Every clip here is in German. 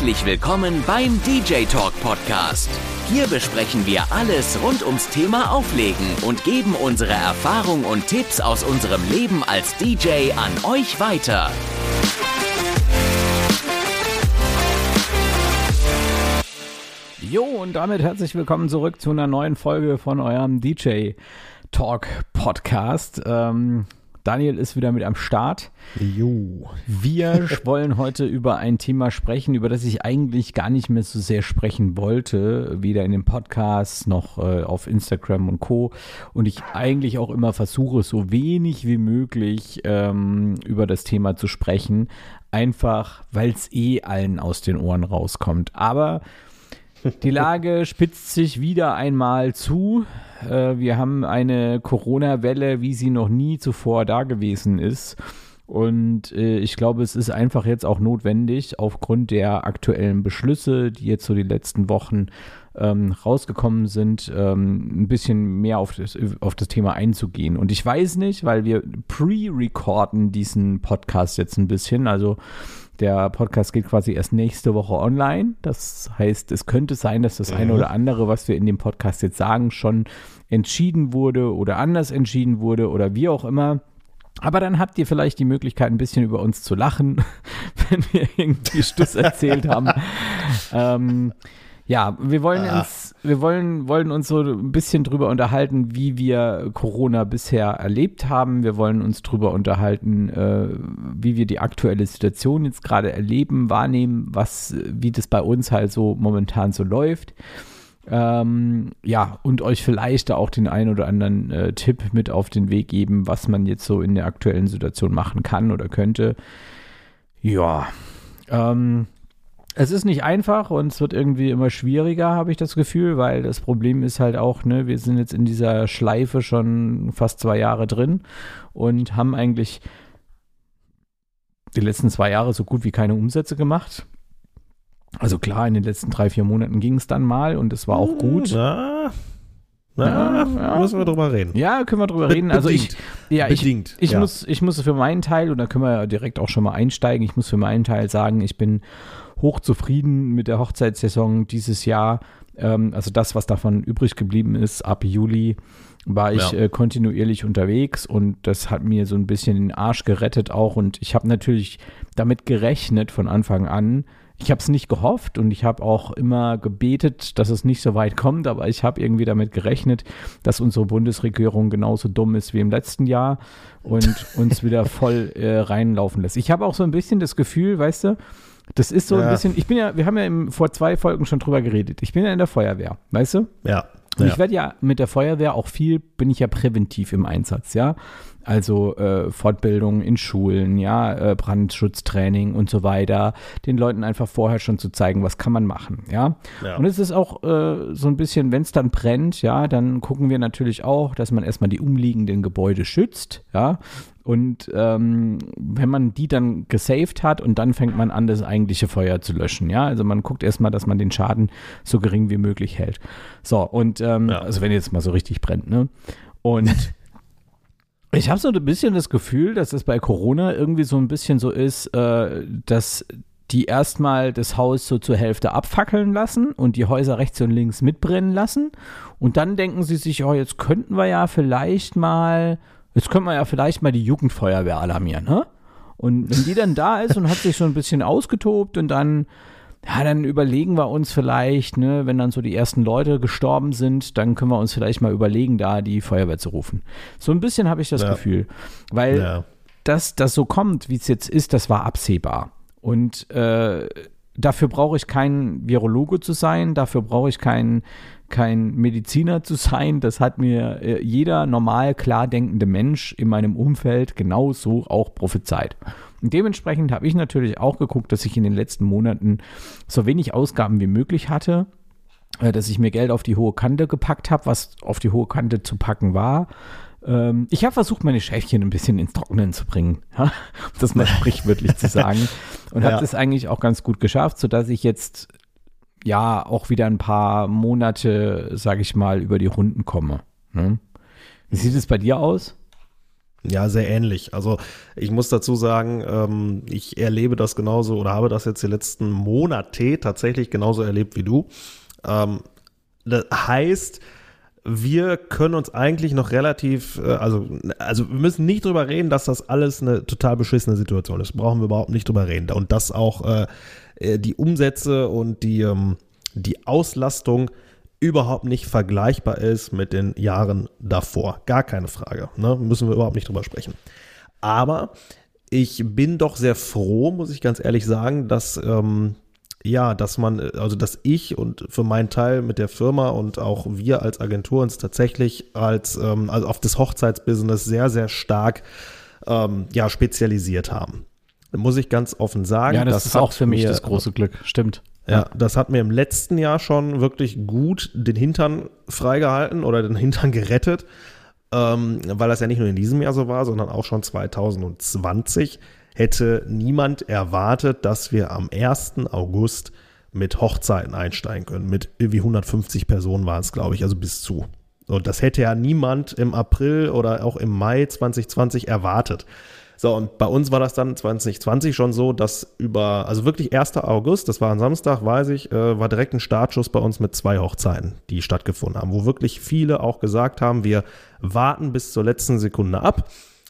Herzlich willkommen beim DJ Talk Podcast. Hier besprechen wir alles rund ums Thema Auflegen und geben unsere Erfahrung und Tipps aus unserem Leben als DJ an euch weiter. Jo, und damit herzlich willkommen zurück zu einer neuen Folge von eurem DJ Talk Podcast. Ähm, Daniel ist wieder mit am Start. Jo. Wir wollen heute über ein Thema sprechen, über das ich eigentlich gar nicht mehr so sehr sprechen wollte, weder in den Podcasts noch äh, auf Instagram und Co. Und ich eigentlich auch immer versuche, so wenig wie möglich ähm, über das Thema zu sprechen, einfach weil es eh allen aus den Ohren rauskommt. Aber die Lage spitzt sich wieder einmal zu. Äh, wir haben eine Corona-Welle, wie sie noch nie zuvor da gewesen ist. Und äh, ich glaube, es ist einfach jetzt auch notwendig, aufgrund der aktuellen Beschlüsse, die jetzt so die letzten Wochen ähm, rausgekommen sind, ähm, ein bisschen mehr auf das, auf das Thema einzugehen. Und ich weiß nicht, weil wir pre-recorden diesen Podcast jetzt ein bisschen. Also der Podcast geht quasi erst nächste Woche online. Das heißt, es könnte sein, dass das eine oder andere, was wir in dem Podcast jetzt sagen, schon entschieden wurde oder anders entschieden wurde oder wie auch immer. Aber dann habt ihr vielleicht die Möglichkeit, ein bisschen über uns zu lachen, wenn wir irgendwie Stuss erzählt haben. ähm, ja, wir wollen Ah. uns, wir wollen, wollen uns so ein bisschen drüber unterhalten, wie wir Corona bisher erlebt haben. Wir wollen uns drüber unterhalten, äh, wie wir die aktuelle Situation jetzt gerade erleben, wahrnehmen, was, wie das bei uns halt so momentan so läuft. Ähm, ja, und euch vielleicht da auch den einen oder anderen äh, Tipp mit auf den Weg geben, was man jetzt so in der aktuellen Situation machen kann oder könnte. Ja, ähm, es ist nicht einfach und es wird irgendwie immer schwieriger, habe ich das Gefühl, weil das Problem ist halt auch, ne, wir sind jetzt in dieser Schleife schon fast zwei Jahre drin und haben eigentlich die letzten zwei Jahre so gut wie keine Umsätze gemacht. Also klar, in den letzten drei, vier Monaten ging es dann mal und es war auch gut. Na, na Ja, müssen wir drüber reden. Ja, können wir drüber Be- reden. Also ich, bedingt. ja, ich, Bedingt. ich, ja. muss, ich muss für meinen Teil, und da können wir ja direkt auch schon mal einsteigen, ich muss für meinen Teil sagen, ich bin hochzufrieden mit der Hochzeitssaison dieses Jahr. Ähm, also das, was davon übrig geblieben ist, ab Juli war ich Ja. äh, kontinuierlich unterwegs und das hat mir so ein bisschen den Arsch gerettet auch. Und ich habe natürlich damit gerechnet von Anfang an. Ich habe es nicht gehofft und ich habe auch immer gebetet, dass es nicht so weit kommt, aber ich habe irgendwie damit gerechnet, dass unsere Bundesregierung genauso dumm ist wie im letzten Jahr und uns wieder voll äh, reinlaufen lässt. Ich habe auch so ein bisschen das Gefühl, weißt du, das ist so ein Ja. bisschen, ich bin ja, wir haben ja im, vor zwei Folgen schon drüber geredet. Ich bin ja in der Feuerwehr, weißt du? Ja. Und ja. ich werde ja mit der Feuerwehr auch viel, bin ich ja präventiv im Einsatz, ja. Also äh, Fortbildung in Schulen, ja, äh, Brandschutztraining und so weiter, den Leuten einfach vorher schon zu zeigen, was kann man machen, ja. Ja. Und es ist auch äh, so ein bisschen, wenn es dann brennt, ja, dann gucken wir natürlich auch, dass man erstmal die umliegenden Gebäude schützt, ja. Und ähm, wenn man die dann gesaved hat und dann fängt man an, das eigentliche Feuer zu löschen, ja. Also man guckt erstmal, dass man den Schaden so gering wie möglich hält. So, und ähm, Ja. also wenn jetzt mal so richtig brennt, ne? Und ich habe so ein bisschen das Gefühl, dass es bei Corona irgendwie so ein bisschen so ist, äh, dass die erstmal das Haus so zur Hälfte abfackeln lassen und die Häuser rechts und links mitbrennen lassen. Und dann denken sie sich, oh, jetzt könnten wir ja vielleicht mal, jetzt könnten wir ja vielleicht mal die Jugendfeuerwehr alarmieren, ne? Und wenn die dann da ist und hat sich so ein bisschen ausgetobt und dann, ja, dann überlegen wir uns vielleicht, ne, wenn dann so die ersten Leute gestorben sind, dann können wir uns vielleicht mal überlegen, da die Feuerwehr zu rufen. So ein bisschen habe ich das Ja. Gefühl. Weil ja. dass das so kommt, wie es jetzt ist, das war absehbar. Und äh, dafür brauche ich kein Virologe zu sein, dafür brauche ich kein, kein Mediziner zu sein. Das hat mir äh, jeder normal klar denkende Mensch in meinem Umfeld genauso auch prophezeit. Und dementsprechend habe ich natürlich auch geguckt, dass ich in den letzten Monaten so wenig Ausgaben wie möglich hatte, äh, dass ich mir Geld auf die hohe Kante gepackt habe, was auf die hohe Kante zu packen war. Ähm, ich habe versucht, meine Schäfchen ein bisschen ins Trocknen zu bringen, ja? um das mal sprichwörtlich zu sagen. Und habe Ja. das eigentlich auch ganz gut geschafft, sodass ich jetzt ja auch wieder ein paar Monate, sage ich mal, über die Runden komme. Ne? Wie sieht es bei dir aus? Ja, sehr ähnlich. Also ich muss dazu sagen, ähm, ich erlebe das genauso oder habe das jetzt die letzten Monate tatsächlich genauso erlebt wie du. Ähm, das heißt, wir können uns eigentlich noch relativ, äh, also, also wir müssen nicht drüber reden, dass das alles eine total beschissene Situation ist. Brauchen wir überhaupt nicht drüber reden. Und dass auch äh, äh die Umsätze und die, ähm, die Auslastung überhaupt nicht vergleichbar ist mit den Jahren davor. Gar keine Frage. Ne? Müssen wir überhaupt nicht drüber sprechen. Aber ich bin doch sehr froh, muss ich ganz ehrlich sagen, dass ähm, ja, dass man, also dass ich und für meinen Teil mit der Firma und auch wir als Agentur uns tatsächlich als ähm, also auf das Hochzeitsbusiness sehr, sehr stark ähm, ja, spezialisiert haben. Muss ich ganz offen sagen. Ja, das, das ist auch für mich das große Glück, stimmt. Ja, das hat mir im letzten Jahr schon wirklich gut den Hintern freigehalten oder den Hintern gerettet, ähm, weil das ja nicht nur in diesem Jahr so war, sondern auch schon 2020 hätte niemand erwartet, dass wir am 1. August mit Hochzeiten einsteigen können. Mit irgendwie 150 Personen waren es, glaube ich, also bis zu. Und das hätte ja niemand im April oder auch im Mai 2020 erwartet. So, und bei uns war das dann 2020 schon so, dass über, also wirklich 1. August, das war ein Samstag, weiß ich, äh, war direkt ein Startschuss bei uns mit zwei Hochzeiten, die stattgefunden haben, wo wirklich viele auch gesagt haben, wir warten bis zur letzten Sekunde ab.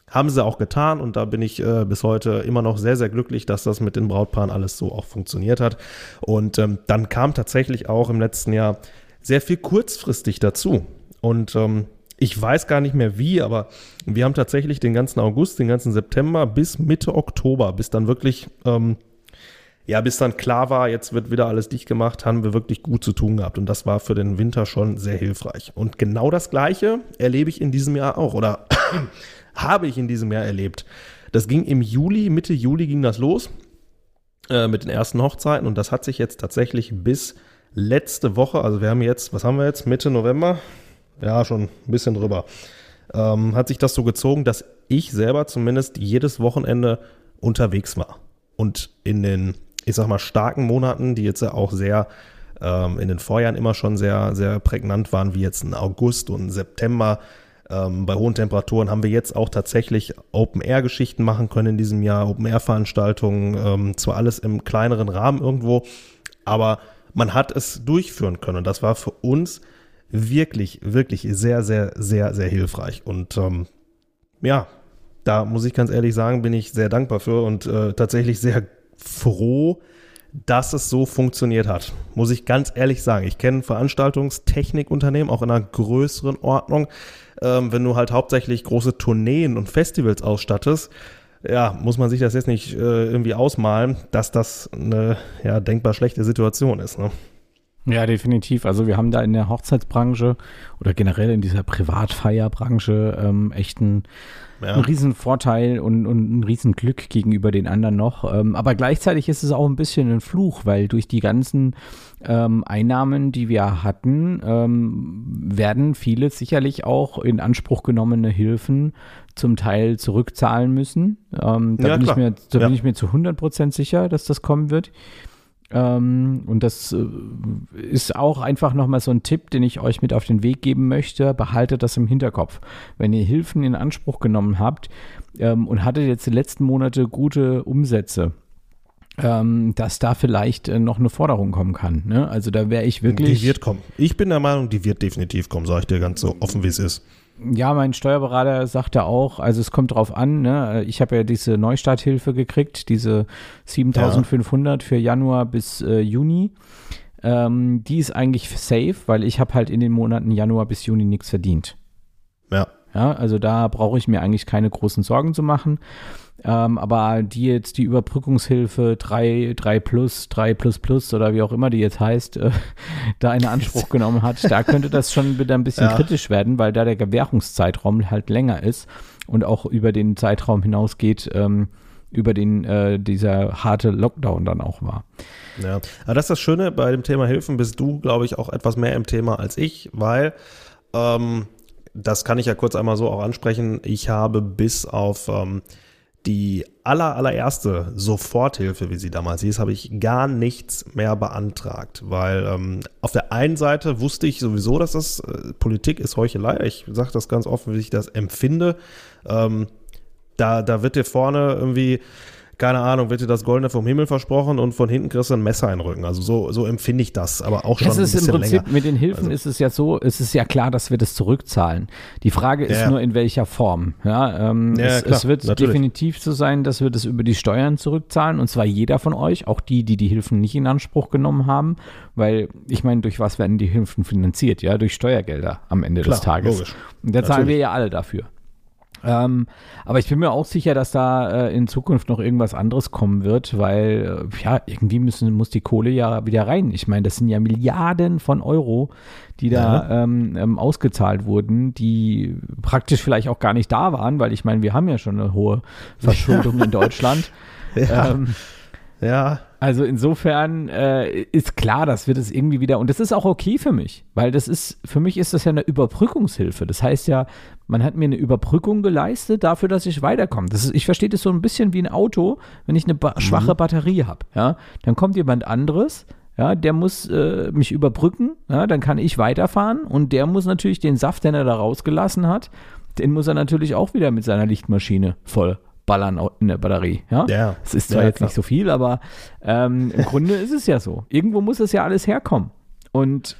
Haben sie auch getan und da bin ich äh, bis heute immer noch sehr, sehr glücklich, dass das mit den Brautpaaren alles so auch funktioniert hat. Und ähm, dann kam tatsächlich auch im letzten Jahr sehr viel kurzfristig dazu. Und ähm, ich weiß gar nicht mehr wie, aber wir haben tatsächlich den ganzen August, den ganzen September bis Mitte Oktober, bis dann wirklich, ähm, ja, bis dann klar war, jetzt wird wieder alles dicht gemacht, haben wir wirklich gut zu tun gehabt. Und das war für den Winter schon sehr hilfreich. Und genau das Gleiche erlebe ich in diesem Jahr auch oder habe ich in diesem Jahr erlebt. Das ging im Juli, Mitte Juli ging das los äh, mit den ersten Hochzeiten und das hat sich jetzt tatsächlich bis letzte Woche, also wir haben jetzt, was haben wir jetzt, Mitte November, ja, schon ein bisschen drüber, ähm, hat sich das so gezogen, dass ich selber zumindest jedes Wochenende unterwegs war. Und in den, ich sag mal, starken Monaten, die jetzt ja auch sehr ähm, in den Vorjahren immer schon sehr, sehr prägnant waren, wie jetzt ein August und ein September, ähm, bei hohen Temperaturen haben wir jetzt auch tatsächlich Open-Air-Geschichten machen können in diesem Jahr, Open-Air-Veranstaltungen, ähm, zwar alles im kleineren Rahmen irgendwo, aber man hat es durchführen können. Und das war für uns wirklich, wirklich sehr, sehr, sehr, sehr hilfreich. Und ähm, ja, da muss ich ganz ehrlich sagen, bin ich sehr dankbar für und äh, tatsächlich sehr froh, dass es so funktioniert hat. Muss ich ganz ehrlich sagen. Ich kenne Veranstaltungstechnikunternehmen auch in einer größeren Ordnung. Ähm, wenn du halt hauptsächlich große Tourneen und Festivals ausstattest, ja, muss man sich das jetzt nicht äh, irgendwie ausmalen, dass das eine ja, denkbar schlechte Situation ist. Ne? Ja, definitiv. Also wir haben da in der Hochzeitsbranche oder generell in dieser Privatfeierbranche ähm, echt einen, ja. einen riesen Vorteil und, und ein riesen Glück gegenüber den anderen noch. Ähm, aber gleichzeitig ist es auch ein bisschen ein Fluch, weil durch die ganzen ähm, Einnahmen, die wir hatten, ähm, werden viele sicherlich auch in Anspruch genommene Hilfen zum Teil zurückzahlen müssen. Ähm, da, ja, bin, ich mir, da ja. bin ich mir zu 100 Prozent sicher, dass das kommen wird. Ähm, und das äh, ist auch einfach nochmal so ein Tipp, den ich euch mit auf den Weg geben möchte. Behaltet das im Hinterkopf. Wenn ihr Hilfen in Anspruch genommen habt ähm, und hattet jetzt die letzten Monate gute Umsätze, ähm, dass da vielleicht äh, noch eine Forderung kommen kann. Ne? Also da wäre ich wirklich. Die wird kommen. Ich bin der Meinung, die wird definitiv kommen, sage ich dir ganz so offen, wie es ist. Ja, mein Steuerberater sagte auch, also es kommt drauf an, ne? ich habe ja diese Neustarthilfe gekriegt, diese 7500 ja. für Januar bis äh, Juni. Ähm, die ist eigentlich safe, weil ich habe halt in den Monaten Januar bis Juni nichts verdient. Ja. Ja, also da brauche ich mir eigentlich keine großen Sorgen zu machen. Ähm, aber die jetzt die Überbrückungshilfe 3, 3 plus, 3 plus plus oder wie auch immer die jetzt heißt, äh, da in Anspruch genommen hat, da könnte das schon wieder ein bisschen ja. kritisch werden, weil da der Gewährungszeitraum halt länger ist und auch über den Zeitraum hinausgeht, ähm, über den äh, dieser harte Lockdown dann auch war. Ja, aber das ist das Schöne bei dem Thema Hilfen, bist du, glaube ich, auch etwas mehr im Thema als ich, weil ähm, das kann ich ja kurz einmal so auch ansprechen. Ich habe bis auf ähm, die aller, allererste Soforthilfe, wie sie damals hieß, habe ich gar nichts mehr beantragt, weil ähm, auf der einen Seite wusste ich sowieso, dass das äh, Politik ist Heuchelei. Ich sage das ganz offen, wie ich das empfinde. Ähm, Da, da wird dir vorne irgendwie keine Ahnung, wird dir das Goldene vom Himmel versprochen und von hinten kriegst du ein Messer in den Rücken. Also so, so empfinde ich das, aber auch schon das ist ein bisschen im Prinzip, länger. Mit den Hilfen Also- ist es ja so, es ist ja klar, dass wir das zurückzahlen. Die Frage ist Ja. nur, in welcher Form. Ja, ähm, Ja, es, klar, es wird natürlich. definitiv so sein, dass wir das über die Steuern zurückzahlen und zwar jeder von euch, auch die, die die Hilfen nicht in Anspruch genommen haben, weil ich meine, durch was werden die Hilfen finanziert? Ja, durch Steuergelder am Ende des Klar, Tages. logisch. Und da zahlen wir ja alle dafür. Ähm, aber ich bin mir auch sicher, dass da äh, in Zukunft noch irgendwas anderes kommen wird, weil äh, ja, irgendwie müssen, muss die Kohle ja wieder rein. Ich meine, das sind ja Milliarden von Euro, die da ähm, ähm, ausgezahlt wurden, die praktisch vielleicht auch gar nicht da waren, weil ich meine, wir haben ja schon eine hohe Verschuldung in Deutschland. Ja, Ähm, ja, also insofern äh, ist klar, dass wir das irgendwie wieder, und das ist auch okay für mich, weil das ist, für mich ist das ja eine Überbrückungshilfe. Das heißt ja, man hat mir eine Überbrückung geleistet dafür, dass ich weiterkomme. Das ist, ich verstehe das so ein bisschen wie ein Auto, wenn ich eine ba schwache Batterie habe, ja, dann kommt jemand anderes, ja, der muss äh, mich überbrücken, ja, dann kann ich weiterfahren und der muss natürlich den Saft, den er da rausgelassen hat, den muss er natürlich auch wieder mit seiner Lichtmaschine voll ballern in der Batterie, ja. Ja. Es ist zwar Ja, jetzt klar. nicht so viel, aber ähm, im Grunde ist es ja so. Irgendwo muss es ja alles herkommen. Und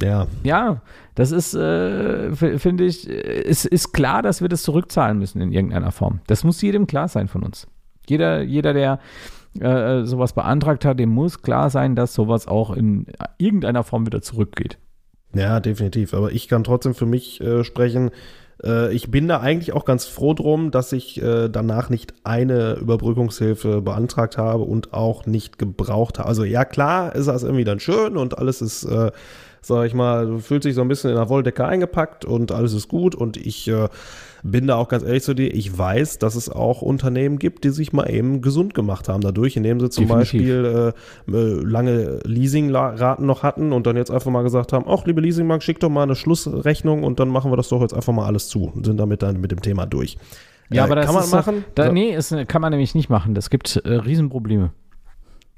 ja. ja, das ist, äh, finde ich, äh, es ist klar, dass wir das zurückzahlen müssen in irgendeiner Form. Das muss jedem klar sein von uns. Jeder, jeder der äh, sowas beantragt hat, dem muss klar sein, dass sowas auch in irgendeiner Form wieder zurückgeht. Ja, definitiv. Aber ich kann trotzdem für mich äh, sprechen. Äh, ich bin da eigentlich auch ganz froh drum, dass ich äh, danach nicht eine Überbrückungshilfe beantragt habe und auch nicht gebraucht habe. Also ja, klar ist das irgendwie dann schön und alles ist, äh, sag ich mal, du fühlst dich so ein bisschen in der Wolldecke eingepackt und alles ist gut und ich äh, bin da auch ganz ehrlich zu dir, ich weiß, dass es auch Unternehmen gibt, die sich mal eben gesund gemacht haben dadurch, indem sie zum Definitiv. Beispiel äh, äh, lange Leasingraten noch hatten und dann jetzt einfach mal gesagt haben, ach liebe Leasingbank, schick doch mal eine Schlussrechnung und dann machen wir das doch jetzt einfach mal alles zu und sind damit dann mit dem Thema durch. Ja, Äh, aber das kann man machen. Da, nee, ist, kann man nämlich nicht machen. Das gibt äh, Riesenprobleme.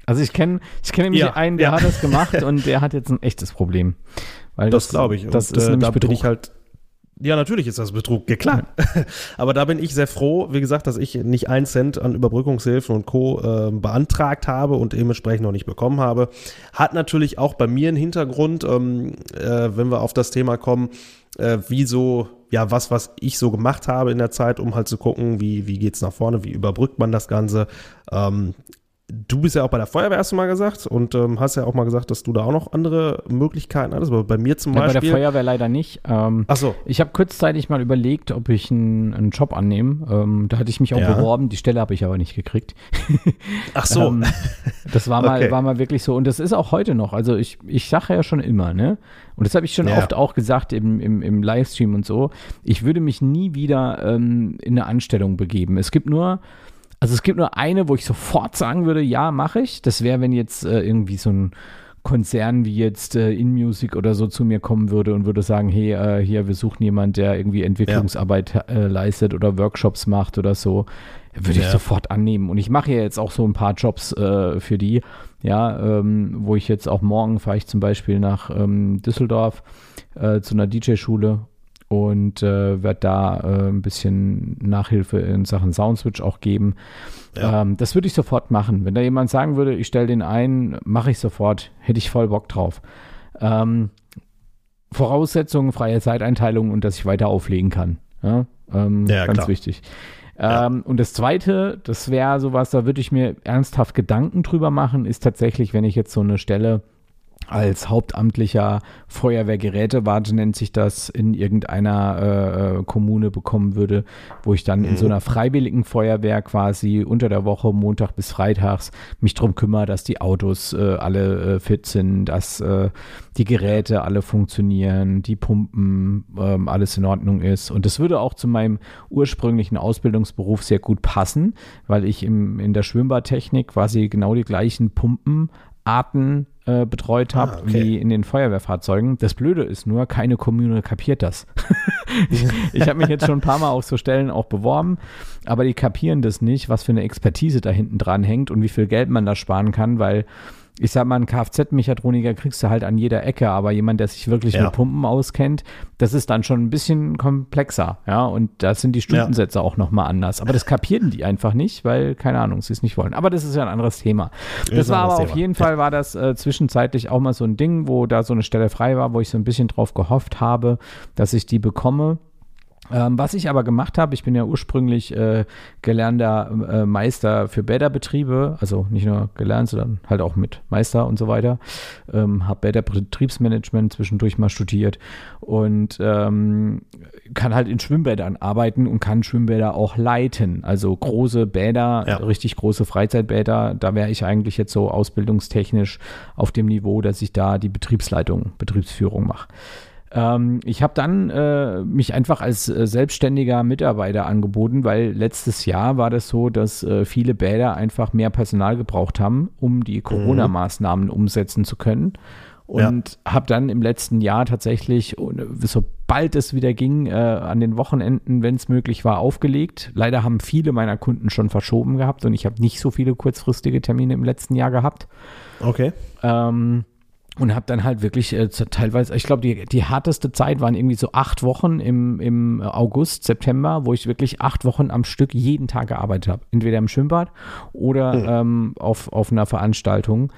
Also ich kenne ich kenn nämlich Ja, einen, der ja. hat das gemacht und der hat jetzt ein echtes Problem. Weil Das glaube ich. Das Und, ist äh, nämlich da Betrug. ich halt. Ja, natürlich ist das Betrug, ja klar. Aber da bin ich sehr froh, wie gesagt, dass ich nicht einen Cent an Überbrückungshilfen und Co. Äh, beantragt habe und dementsprechend noch nicht bekommen habe. Hat natürlich auch bei mir einen Hintergrund, ähm, äh, wenn wir auf das Thema kommen, äh, wie so, ja, was, was ich so gemacht habe in der Zeit, um halt zu gucken, wie, wie geht's nach vorne, wie überbrückt man das Ganze. Ähm, Du bist ja auch bei der Feuerwehr, hast du mal gesagt, und ähm, hast ja auch mal gesagt, dass du da auch noch andere Möglichkeiten hattest. Aber bei mir zum ja, bei Beispiel. der Feuerwehr leider nicht. Ähm, Ach so. ich habe kurzzeitig mal überlegt, ob ich einen, einen Job annehme. Ähm, da hatte ich mich auch Ja. beworben, die Stelle habe ich aber nicht gekriegt. Ach so. Ähm, das war mal, Okay. war mal wirklich so. Und das ist auch heute noch. Also ich, ich sage ja schon immer, ne? Und das habe ich schon Ja. oft auch gesagt im, im, im Livestream und so. Ich würde mich nie wieder ähm, in eine Anstellung begeben. Es gibt nur, also es gibt nur eine, wo ich sofort sagen würde, ja, mache ich. Das wäre, wenn jetzt äh, irgendwie so ein Konzern wie jetzt äh, InMusic oder so zu mir kommen würde und würde sagen, hey, äh, hier, wir suchen jemanden, der irgendwie Entwicklungsarbeit äh, leistet oder Workshops macht oder so, würde ich Ja. sofort annehmen. Und ich mache ja jetzt auch so ein paar Jobs äh, für die, ja, ähm, wo ich jetzt auch morgen fahre ich zum Beispiel nach ähm, Düsseldorf äh, zu einer DJ-Schule und äh, werde da äh, ein bisschen Nachhilfe in Sachen Soundswitch auch geben. Ja. Ähm, das würde ich sofort machen. Wenn da jemand sagen würde, ich stelle den ein, mache ich sofort, hätte ich voll Bock drauf. Ähm, Voraussetzungen, freie Zeiteinteilung und dass ich weiter auflegen kann. Ja, ähm, Ja, ganz klar. wichtig. Ja. Ähm, und das Zweite, das wäre sowas, da würde ich mir ernsthaft Gedanken drüber machen, ist tatsächlich, wenn ich jetzt so eine Stelle als hauptamtlicher Feuerwehrgerätewart, nennt sich das, in irgendeiner äh, äh, Kommune bekommen würde, wo ich dann in so einer freiwilligen Feuerwehr quasi unter der Woche, Montag bis Freitags, mich drum kümmere, dass die Autos äh, alle äh, fit sind, dass äh, die Geräte alle funktionieren, die Pumpen, ähm, alles in Ordnung ist. Und das würde auch zu meinem ursprünglichen Ausbildungsberuf sehr gut passen, weil ich im, in der Schwimmbadtechnik quasi genau die gleichen Pumpenarten äh, betreut habe Ah, okay. wie in den Feuerwehrfahrzeugen. Das Blöde ist nur, keine Kommune kapiert das. ich ich habe mich jetzt schon ein paar Mal auf so Stellen auch beworben, aber die kapieren das nicht, was für eine Expertise da hinten dran hängt und wie viel Geld man da sparen kann, weil ich sag mal, einen Kfz-Mechatroniker kriegst du halt an jeder Ecke, aber jemand, der sich wirklich Ja. mit Pumpen auskennt, das ist dann schon ein bisschen komplexer, ja, und da sind die Stundensätze auch nochmal anders. Aber das kapieren die einfach nicht, weil, keine Ahnung, sie es nicht wollen. Aber das ist ja ein anderes Thema. Das Ist war aber anderes auf Thema. jeden Fall, war das äh, zwischenzeitlich auch mal so ein Ding, wo da so eine Stelle frei war, wo ich so ein bisschen drauf gehofft habe, dass ich die bekomme. Ähm, was ich aber gemacht habe, ich bin ja ursprünglich äh, gelernter äh, Meister für Bäderbetriebe, also nicht nur gelernt, sondern halt auch mit Meister und so weiter. Ähm, habe Bäderbetriebsmanagement zwischendurch mal studiert und ähm, kann halt in Schwimmbädern arbeiten und kann Schwimmbäder auch leiten. Also große Bäder, Ja. richtig große Freizeitbäder, da wäre ich eigentlich jetzt so ausbildungstechnisch auf dem Niveau, dass ich da die Betriebsleitung, Betriebsführung mache. Ähm, ich habe dann äh, mich einfach als äh, selbstständiger Mitarbeiter angeboten, weil letztes Jahr war das so, dass äh, viele Bäder einfach mehr Personal gebraucht haben, um die Corona-Maßnahmen umsetzen zu können. Und habe dann im letzten Jahr tatsächlich, und, äh, sobald es wieder ging, äh, an den Wochenenden, wenn es möglich war, aufgelegt. Leider haben viele meiner Kunden schon verschoben gehabt und ich habe nicht so viele kurzfristige Termine im letzten Jahr gehabt. Okay. Ähm, und habe dann halt wirklich äh, teilweise, ich glaube, die, die härteste Zeit waren irgendwie so acht Wochen im, im August, September, wo ich wirklich acht Wochen am Stück jeden Tag gearbeitet habe. Entweder im Schwimmbad oder ähm, auf, auf einer Veranstaltung.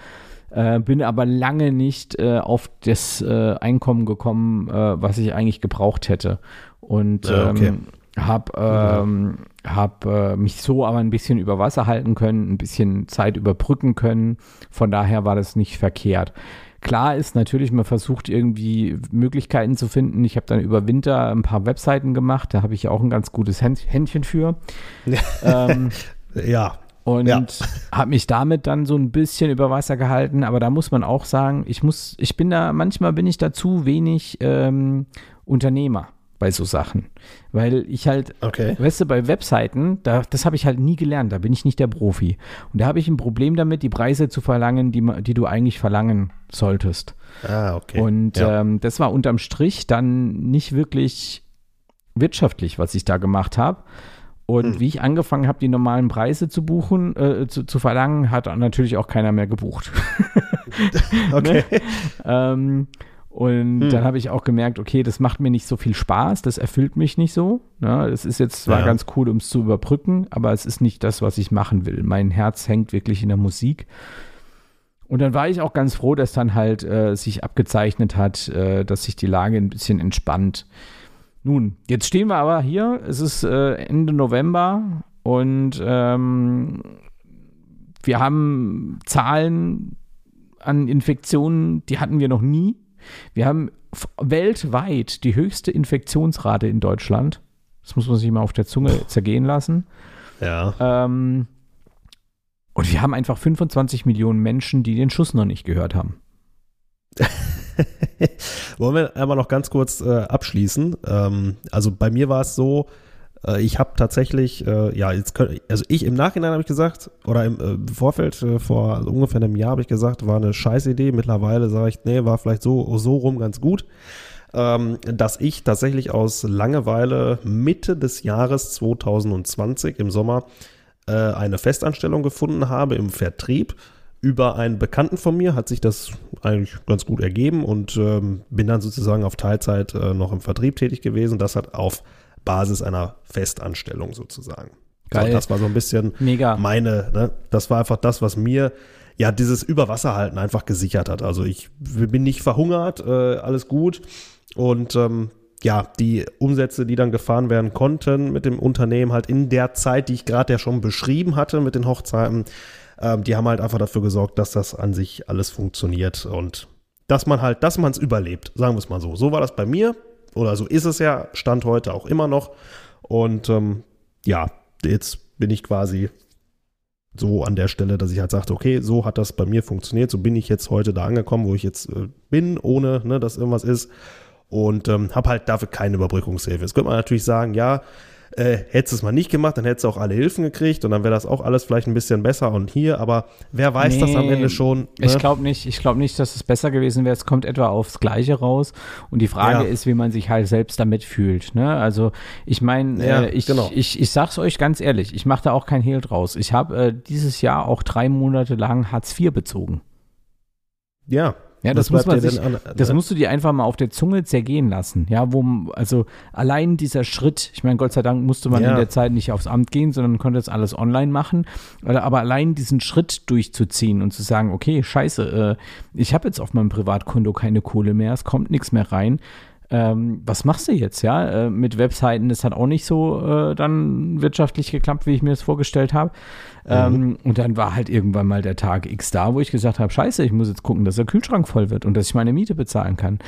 Äh, bin aber lange nicht äh, auf das äh, Einkommen gekommen, äh, was ich eigentlich gebraucht hätte. Und Ja, okay. ähm, habe ähm, hab, äh, mich so aber ein bisschen über Wasser halten können, ein bisschen Zeit überbrücken können. Von daher war das nicht verkehrt. Klar ist natürlich, man versucht irgendwie Möglichkeiten zu finden. Ich habe dann über Winter ein paar Webseiten gemacht, da habe ich ja auch ein ganz gutes Händ Händchen für. ähm, Ja. und Ja. habe mich damit dann so ein bisschen über Wasser gehalten. Aber da muss man auch sagen, ich muss, ich bin da, manchmal bin ich da zu wenig ähm, Unternehmer bei so Sachen. Weil ich halt, Okay. weißt du, bei Webseiten, da, das habe ich halt nie gelernt, da bin ich nicht der Profi. Und da habe ich ein Problem damit, die Preise zu verlangen, die, die du eigentlich verlangen solltest. Ah, okay. Und ja. ähm, das war unterm Strich dann nicht wirklich wirtschaftlich, was ich da gemacht habe. Und Hm. wie ich angefangen habe, die normalen Preise zu buchen, äh, zu, zu verlangen, hat natürlich auch keiner mehr gebucht. okay. ähm, und Hm. dann habe ich auch gemerkt, okay, das macht mir nicht so viel Spaß, das erfüllt mich nicht so. Ne? Es ist jetzt zwar Ja. ganz cool, um es zu überbrücken, aber es ist nicht das, was ich machen will. Mein Herz hängt wirklich in der Musik. Und dann war ich auch ganz froh, dass dann halt äh, sich abgezeichnet hat, äh, dass sich die Lage ein bisschen entspannt. Nun, jetzt stehen wir aber hier. Es ist äh, Ende November und ähm, wir haben Zahlen an Infektionen, die hatten wir noch nie. Wir haben weltweit die höchste Infektionsrate in Deutschland. Das muss man sich mal auf der Zunge zergehen lassen. Ja. Ähm, und wir haben einfach 25 Millionen Menschen, die den Schuss noch nicht gehört haben. Wollen wir einmal noch ganz kurz äh, abschließen? Ähm, also bei mir war es so, ich habe tatsächlich, äh, ja, jetzt könnt, also ich im Nachhinein habe ich gesagt, oder im äh, Vorfeld, äh, vor ungefähr einem Jahr habe ich gesagt, war eine scheiß Idee. Mittlerweile sage ich, nee, war vielleicht so, so rum ganz gut. Ähm, dass ich tatsächlich aus Langeweile Mitte des Jahres 2020 im Sommer äh, eine Festanstellung gefunden habe im Vertrieb. Über einen Bekannten von mir hat sich das eigentlich ganz gut ergeben und ähm, bin dann sozusagen auf Teilzeit äh, noch im Vertrieb tätig gewesen. Das hat auf Basis einer Festanstellung sozusagen. Geil. So, das war so ein bisschen Mega. meine, ne? das war einfach das, was mir ja dieses Überwasserhalten einfach gesichert hat. Also ich bin nicht verhungert, äh, alles gut. Und ähm, ja, die Umsätze, die dann gefahren werden konnten mit dem Unternehmen, halt in der Zeit, die ich gerade ja schon beschrieben hatte mit den Hochzeiten, ähm, die haben halt einfach dafür gesorgt, dass das an sich alles funktioniert und dass man halt, dass man es überlebt, sagen wir es mal so. So war das bei mir oder so ist es ja, Stand heute auch immer noch. Und ähm, ja, jetzt bin ich quasi so an der Stelle, dass ich halt sagte, okay, so hat das bei mir funktioniert, so bin ich jetzt heute da angekommen, wo ich jetzt äh, bin, ohne ne, dass irgendwas ist und ähm, habe halt dafür keine Überbrückungshilfe. Jetzt könnte man natürlich sagen, ja, äh, hättest du es mal nicht gemacht, dann hättest du auch alle Hilfen gekriegt und dann wäre das auch alles vielleicht ein bisschen besser und hier, aber wer weiß das am Nee, Ende schon? Ne? Ich glaube nicht, ich glaube nicht, dass es besser gewesen wäre. Es kommt etwa aufs Gleiche raus. Und die Frage Ja. ist, wie man sich halt selbst damit fühlt. Ne? Also ich meine, Ja, äh, ich, genau. ich, ich sag's euch ganz ehrlich, ich mache da auch kein Hehl draus. Ich habe äh, dieses Jahr auch drei Monate lang Hartz IV bezogen. Ja. Ja, das, muss man sich, an, das musst du dir einfach mal auf der Zunge zergehen lassen. Ja, wo, also allein dieser Schritt, ich meine, Gott sei Dank musste man ja. in der Zeit nicht aufs Amt gehen, sondern konnte das alles online machen. Aber allein diesen Schritt durchzuziehen und zu sagen, okay, scheiße, äh, ich habe jetzt auf meinem Privatkonto keine Kohle mehr, es kommt nichts mehr rein ähm, was machst du jetzt, ja? Äh, mit Webseiten, das hat auch nicht so äh, dann wirtschaftlich geklappt, wie ich mir das vorgestellt habe. Mhm. Ähm, und dann war halt irgendwann mal der Tag X da, wo ich gesagt habe, scheiße, ich muss jetzt gucken, dass der Kühlschrank voll wird und dass ich meine Miete bezahlen kann.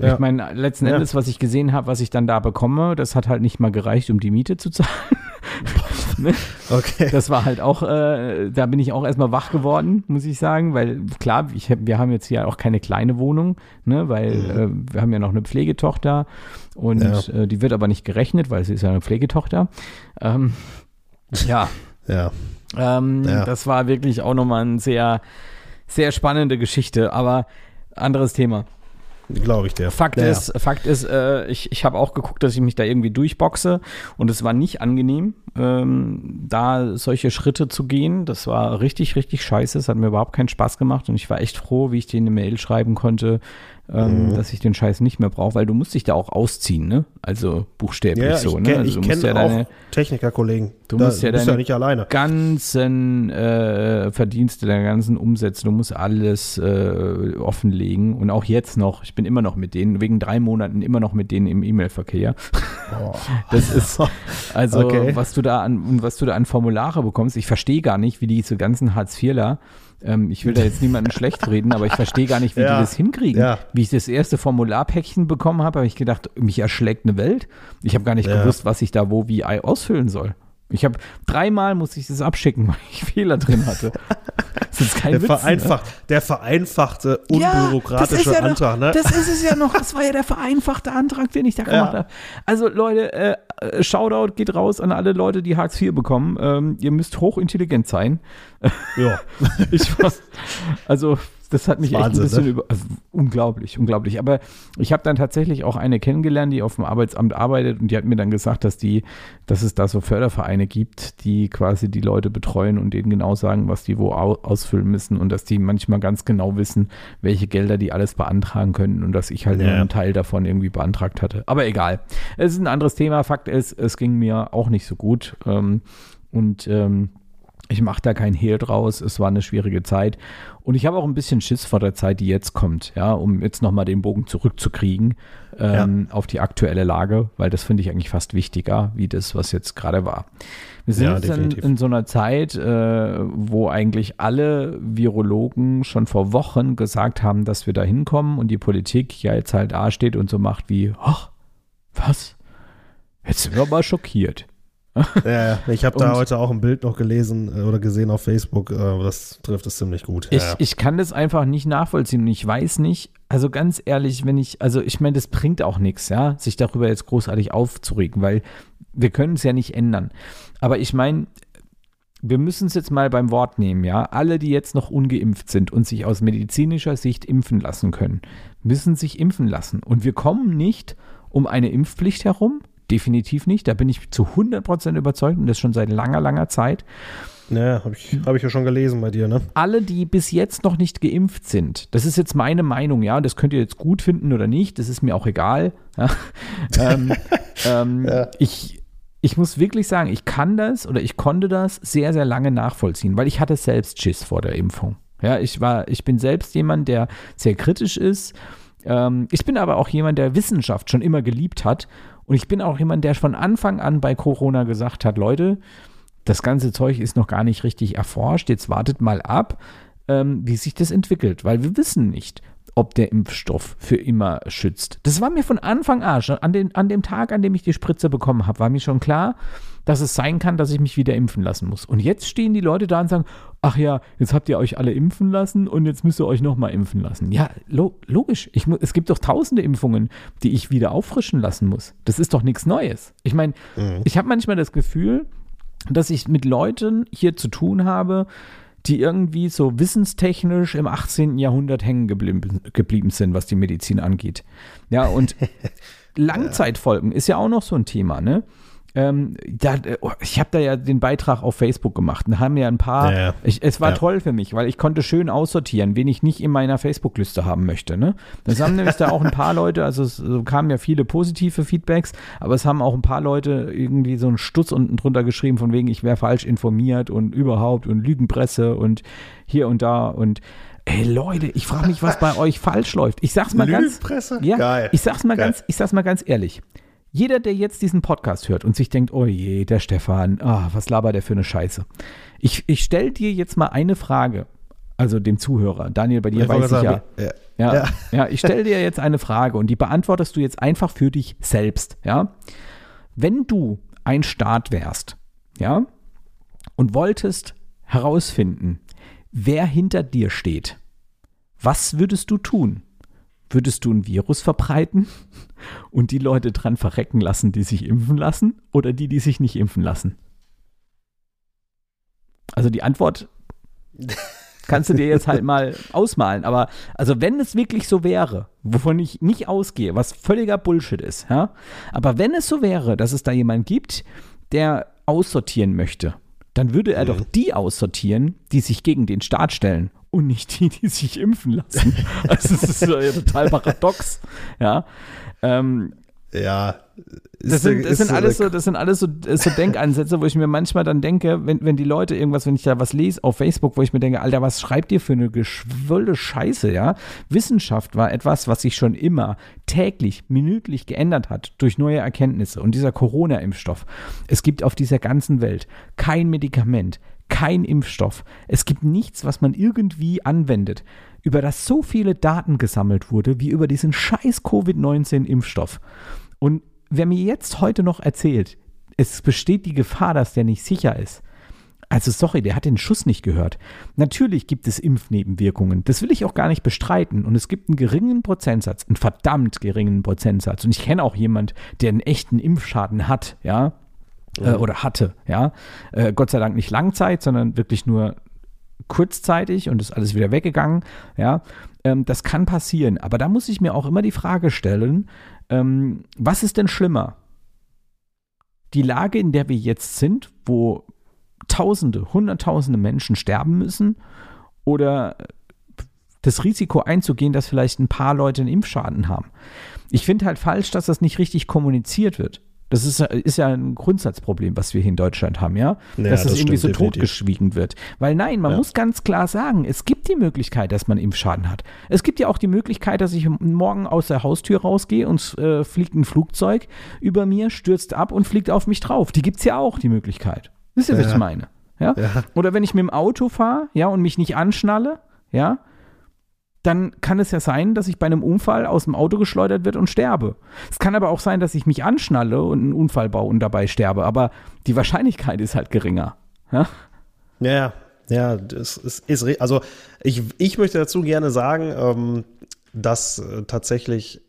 Ja. Ich meine, letzten ja. Endes, was ich gesehen habe, was ich dann da bekomme, das hat halt nicht mal gereicht, um die Miete zu zahlen. Ne? okay. Das war halt auch, äh, da bin ich auch erstmal wach geworden, muss ich sagen, weil klar, ich, wir haben jetzt hier auch keine kleine Wohnung, ne, weil mhm. äh, wir haben ja noch eine Pflegetochter und ja. äh, die wird aber nicht gerechnet, weil sie ist ja eine Pflegetochter. Ähm, ja. Ja. Ähm, ja. Das war wirklich auch nochmal eine sehr, sehr spannende Geschichte, aber anderes Thema. Glaube ich dir. Fakt ja, ist. Fakt ist, äh, ich, ich habe auch geguckt, dass ich mich da irgendwie durchboxe und es war nicht angenehm, ähm, da solche Schritte zu gehen. Das war richtig, richtig scheiße. Es hat mir überhaupt keinen Spaß gemacht und ich war echt froh, wie ich dir eine Mail schreiben konnte, ähm, mhm. dass ich den Scheiß nicht mehr brauche, weil du musst dich da auch ausziehen, ne? Also buchstäblich ja, so, ne? Also ich kenne ja auch Technikerkollegen. Du musst ja deine ja nicht alleine. ganzen äh, Verdienste, deine ganzen Umsätze, du musst alles äh, offenlegen und auch jetzt noch, ich bin immer noch mit denen, wegen drei Monaten immer noch mit denen im E-Mail-Verkehr. Oh. Das ist, also okay. was du da an, was du da an Formulare bekommst, ich verstehe gar nicht, wie diese ganzen Hartz-IVler ähm, ich will da jetzt niemanden schlecht reden, aber ich verstehe gar nicht, wie ja. die das hinkriegen. Ja. Wie ich das erste Formularpäckchen bekommen habe, habe ich gedacht, mich erschlägt eine Welt. Ich habe gar nicht ja. gewusst, was ich da wo wie ausfüllen soll. Ich habe dreimal muss ich das abschicken, weil ich Fehler drin hatte. Das ist kein der, Witz, vereinfacht, ne? der vereinfachte, unbürokratische ja, Antrag, noch, ne? Das ist es ja noch. Das war ja der vereinfachte Antrag, den ich da gemacht habe. Also Leute, äh, Shoutout geht raus an alle Leute, die Hartz IV bekommen. Ähm, ihr müsst hochintelligent sein. Ja. ich, also das hat mich Wahnsinn, echt ein bisschen ne? über. Also, unglaublich, unglaublich. Aber ich habe dann tatsächlich auch eine kennengelernt, die auf dem Arbeitsamt arbeitet und die hat mir dann gesagt, dass die, dass es da so Fördervereine gibt, die quasi die Leute betreuen und denen genau sagen, was die wo ausfüllen müssen und dass die manchmal ganz genau wissen, welche Gelder die alles beantragen können und dass ich halt ja. einen Teil davon irgendwie beantragt hatte. Aber egal. Es ist ein anderes Thema. Fakt ist, es ging mir auch nicht so gut. Ähm, und ähm, ich mache da kein Hehl draus. Es war eine schwierige Zeit. Und ich habe auch ein bisschen Schiss vor der Zeit, die jetzt kommt, ja, um jetzt nochmal den Bogen zurückzukriegen ähm, ja. auf die aktuelle Lage, weil das finde ich eigentlich fast wichtiger, wie das, was jetzt gerade war. Wir sind ja, jetzt in, in, so einer Zeit, äh, wo eigentlich alle Virologen schon vor Wochen gesagt haben, dass wir da hinkommen und die Politik ja jetzt halt da steht und so macht wie, ach, was? Jetzt sind wir mal schockiert. Ja, ich habe da heute auch ein Bild noch gelesen äh, oder gesehen auf Facebook. Äh, das trifft es ziemlich gut. Ich, ja. ich kann das einfach nicht nachvollziehen und ich weiß nicht, also ganz ehrlich, wenn ich, also ich meine, das bringt auch nichts, ja, sich darüber jetzt großartig aufzuregen, weil wir können es ja nicht ändern. Aber ich meine, wir müssen es jetzt mal beim Wort nehmen, ja. Alle, die jetzt noch ungeimpft sind und sich aus medizinischer Sicht impfen lassen können, müssen sich impfen lassen. Und wir kommen nicht um eine Impfpflicht herum. Definitiv nicht. Da bin ich zu 100% überzeugt und das schon seit langer, langer Zeit. Ja, habe ich, hab ich ja schon gelesen bei dir, ne? Alle, die bis jetzt noch nicht geimpft sind, das ist jetzt meine Meinung, ja, das könnt ihr jetzt gut finden oder nicht, das ist mir auch egal. Ja. ähm, ähm, ja. Ich, ich muss wirklich sagen, ich kann das oder ich konnte das sehr, sehr lange nachvollziehen, weil ich hatte selbst Schiss vor der Impfung. Ja, ich war, ich bin selbst jemand, der sehr kritisch ist. Ähm, ich bin aber auch jemand, der Wissenschaft schon immer geliebt hat und ich bin auch jemand, der von Anfang an bei Corona gesagt hat, Leute, das ganze Zeug ist noch gar nicht richtig erforscht. Jetzt wartet mal ab, ähm, wie sich das entwickelt, weil wir wissen nicht, ob der Impfstoff für immer schützt. Das war mir von Anfang an, schon an, den, an dem Tag, an dem ich die Spritze bekommen habe, war mir schon klar, dass es sein kann, dass ich mich wieder impfen lassen muss. Und jetzt stehen die Leute da und sagen, ach ja, jetzt habt ihr euch alle impfen lassen und jetzt müsst ihr euch nochmal impfen lassen. Ja, lo logisch. Ich, es gibt doch tausende Impfungen, die ich wieder auffrischen lassen muss. Das ist doch nichts Neues. Ich meine, mhm. ich habe manchmal das Gefühl, dass ich mit Leuten hier zu tun habe, die irgendwie so wissenstechnisch im 18. Jahrhundert hängen geblieben, geblieben sind, was die Medizin angeht. Ja, und Langzeitfolgen ist ja auch noch so ein Thema, ne? Ähm, da, oh, ich habe da ja den Beitrag auf Facebook gemacht und haben ja ein paar, Ja, ja. Ich, es war Ja. toll für mich, weil ich konnte schön aussortieren, wen ich nicht in meiner Facebook-Liste haben möchte. Ne? Das haben nämlich da auch ein paar Leute, also es kamen ja viele positive Feedbacks, aber es haben auch ein paar Leute irgendwie so einen Stutz unten drunter geschrieben, von wegen, ich wäre falsch informiert und überhaupt und Lügenpresse und hier und da und Ey Leute, ich frage mich, was bei euch falsch läuft. Ich sag's mal ganz, Lügenpresse? ja, Geil. ich sag's mal Geil. ganz, ich sag's mal ganz ehrlich. Jeder, der jetzt diesen Podcast hört und sich denkt, oh je, der Stefan, ah, was labert der für eine Scheiße. Ich, ich stell dir jetzt mal eine Frage, also dem Zuhörer. Daniel, bei dir Ich weiß ich ja. sagen, ja. Ja, ja. Ja. ich stelle dir jetzt eine Frage und die beantwortest du jetzt einfach für dich selbst, ja? Wenn du ein Staat wärst, ja, und wolltest herausfinden, wer hinter dir steht, was würdest du tun? Würdest du ein Virus verbreiten und die Leute dran verrecken lassen, die sich impfen lassen oder die, die sich nicht impfen lassen? Also die Antwort kannst du dir jetzt halt mal ausmalen. Aber also wenn es wirklich so wäre, wovon ich nicht ausgehe, was völliger Bullshit ist, ja, aber wenn es so wäre, dass es da jemand gibt, der aussortieren möchte, dann würde er doch die aussortieren, die sich gegen den Staat stellen und nicht die, die sich impfen lassen. Also das ist ja total paradox, ja. Ähm, Ja. das sind, das sind alles so, das sind alles so, so Denkansätze, wo ich mir manchmal dann denke, wenn, wenn die Leute irgendwas, wenn ich da was lese auf Facebook, wo ich mir denke, Alter, was schreibt ihr für eine geschwollte Scheiße, ja? Wissenschaft war etwas, was sich schon immer täglich, minütlich geändert hat durch neue Erkenntnisse. Und dieser Corona-Impfstoff, es gibt auf dieser ganzen Welt kein Medikament, kein Impfstoff. Es gibt nichts, was man irgendwie anwendet, über das so viele Daten gesammelt wurde, wie über diesen scheiß Covid-19-Impfstoff. Und wer mir jetzt heute noch erzählt, es besteht die Gefahr, dass der nicht sicher ist. Also sorry, der hat den Schuss nicht gehört. Natürlich gibt es Impfnebenwirkungen. Das will ich auch gar nicht bestreiten. Und es gibt einen geringen Prozentsatz, einen verdammt geringen Prozentsatz. Und ich kenne auch jemand, der einen echten Impfschaden hat, ja, äh, oder hatte, ja. Äh, Gott sei Dank nicht Langzeit, sondern wirklich nur kurzzeitig und ist alles wieder weggegangen, ja. Ähm, das kann passieren. Aber da muss ich mir auch immer die Frage stellen, ähm, was ist denn schlimmer? Die Lage, in der wir jetzt sind, wo Tausende, Hunderttausende Menschen sterben müssen oder das Risiko einzugehen, dass vielleicht ein paar Leute einen Impfschaden haben. Ich finde halt falsch, dass das nicht richtig kommuniziert wird. Das ist, ist ja ein Grundsatzproblem, was wir hier in Deutschland haben, ja? Ja, dass das, das irgendwie stimmt, so definitiv. totgeschwiegen wird. Weil nein, man Ja. muss ganz klar sagen, es gibt die Möglichkeit, dass man Impfschaden hat. Es gibt ja auch die Möglichkeit, dass ich morgen aus der Haustür rausgehe und äh, fliegt ein Flugzeug über mir, stürzt ab und fliegt auf mich drauf. Die gibt es ja auch, die Möglichkeit. Wisst ihr, was Ja. ich meine? Ja? Ja. Oder wenn ich mit dem Auto fahre, ja, und mich nicht anschnalle, ja, dann kann es ja sein, dass ich bei einem Unfall aus dem Auto geschleudert wird und sterbe. Es kann aber auch sein, dass ich mich anschnalle und einen Unfall baue und dabei sterbe, aber die Wahrscheinlichkeit ist halt geringer. Ja? Ja, ja, das ist, ist also ich, ich möchte dazu gerne sagen, ähm, dass äh, tatsächlich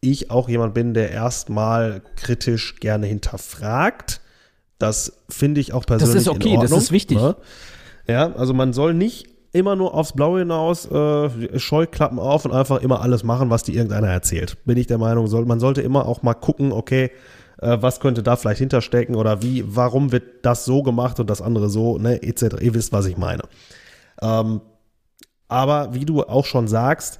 ich auch jemand bin, der erstmal kritisch gerne hinterfragt. Das finde ich auch persönlich ist okay, das ist wichtig. Ne? Ja, also man soll nicht immer nur aufs Blaue hinaus äh, Scheuklappen auf und einfach immer alles machen, was dir irgendeiner erzählt. Bin ich der Meinung, soll, man sollte immer auch mal gucken, okay, äh, was könnte da vielleicht hinterstecken oder wie, warum wird das so gemacht und das andere so, ne, etc. Ihr wisst, was ich meine. Ähm, aber wie du auch schon sagst,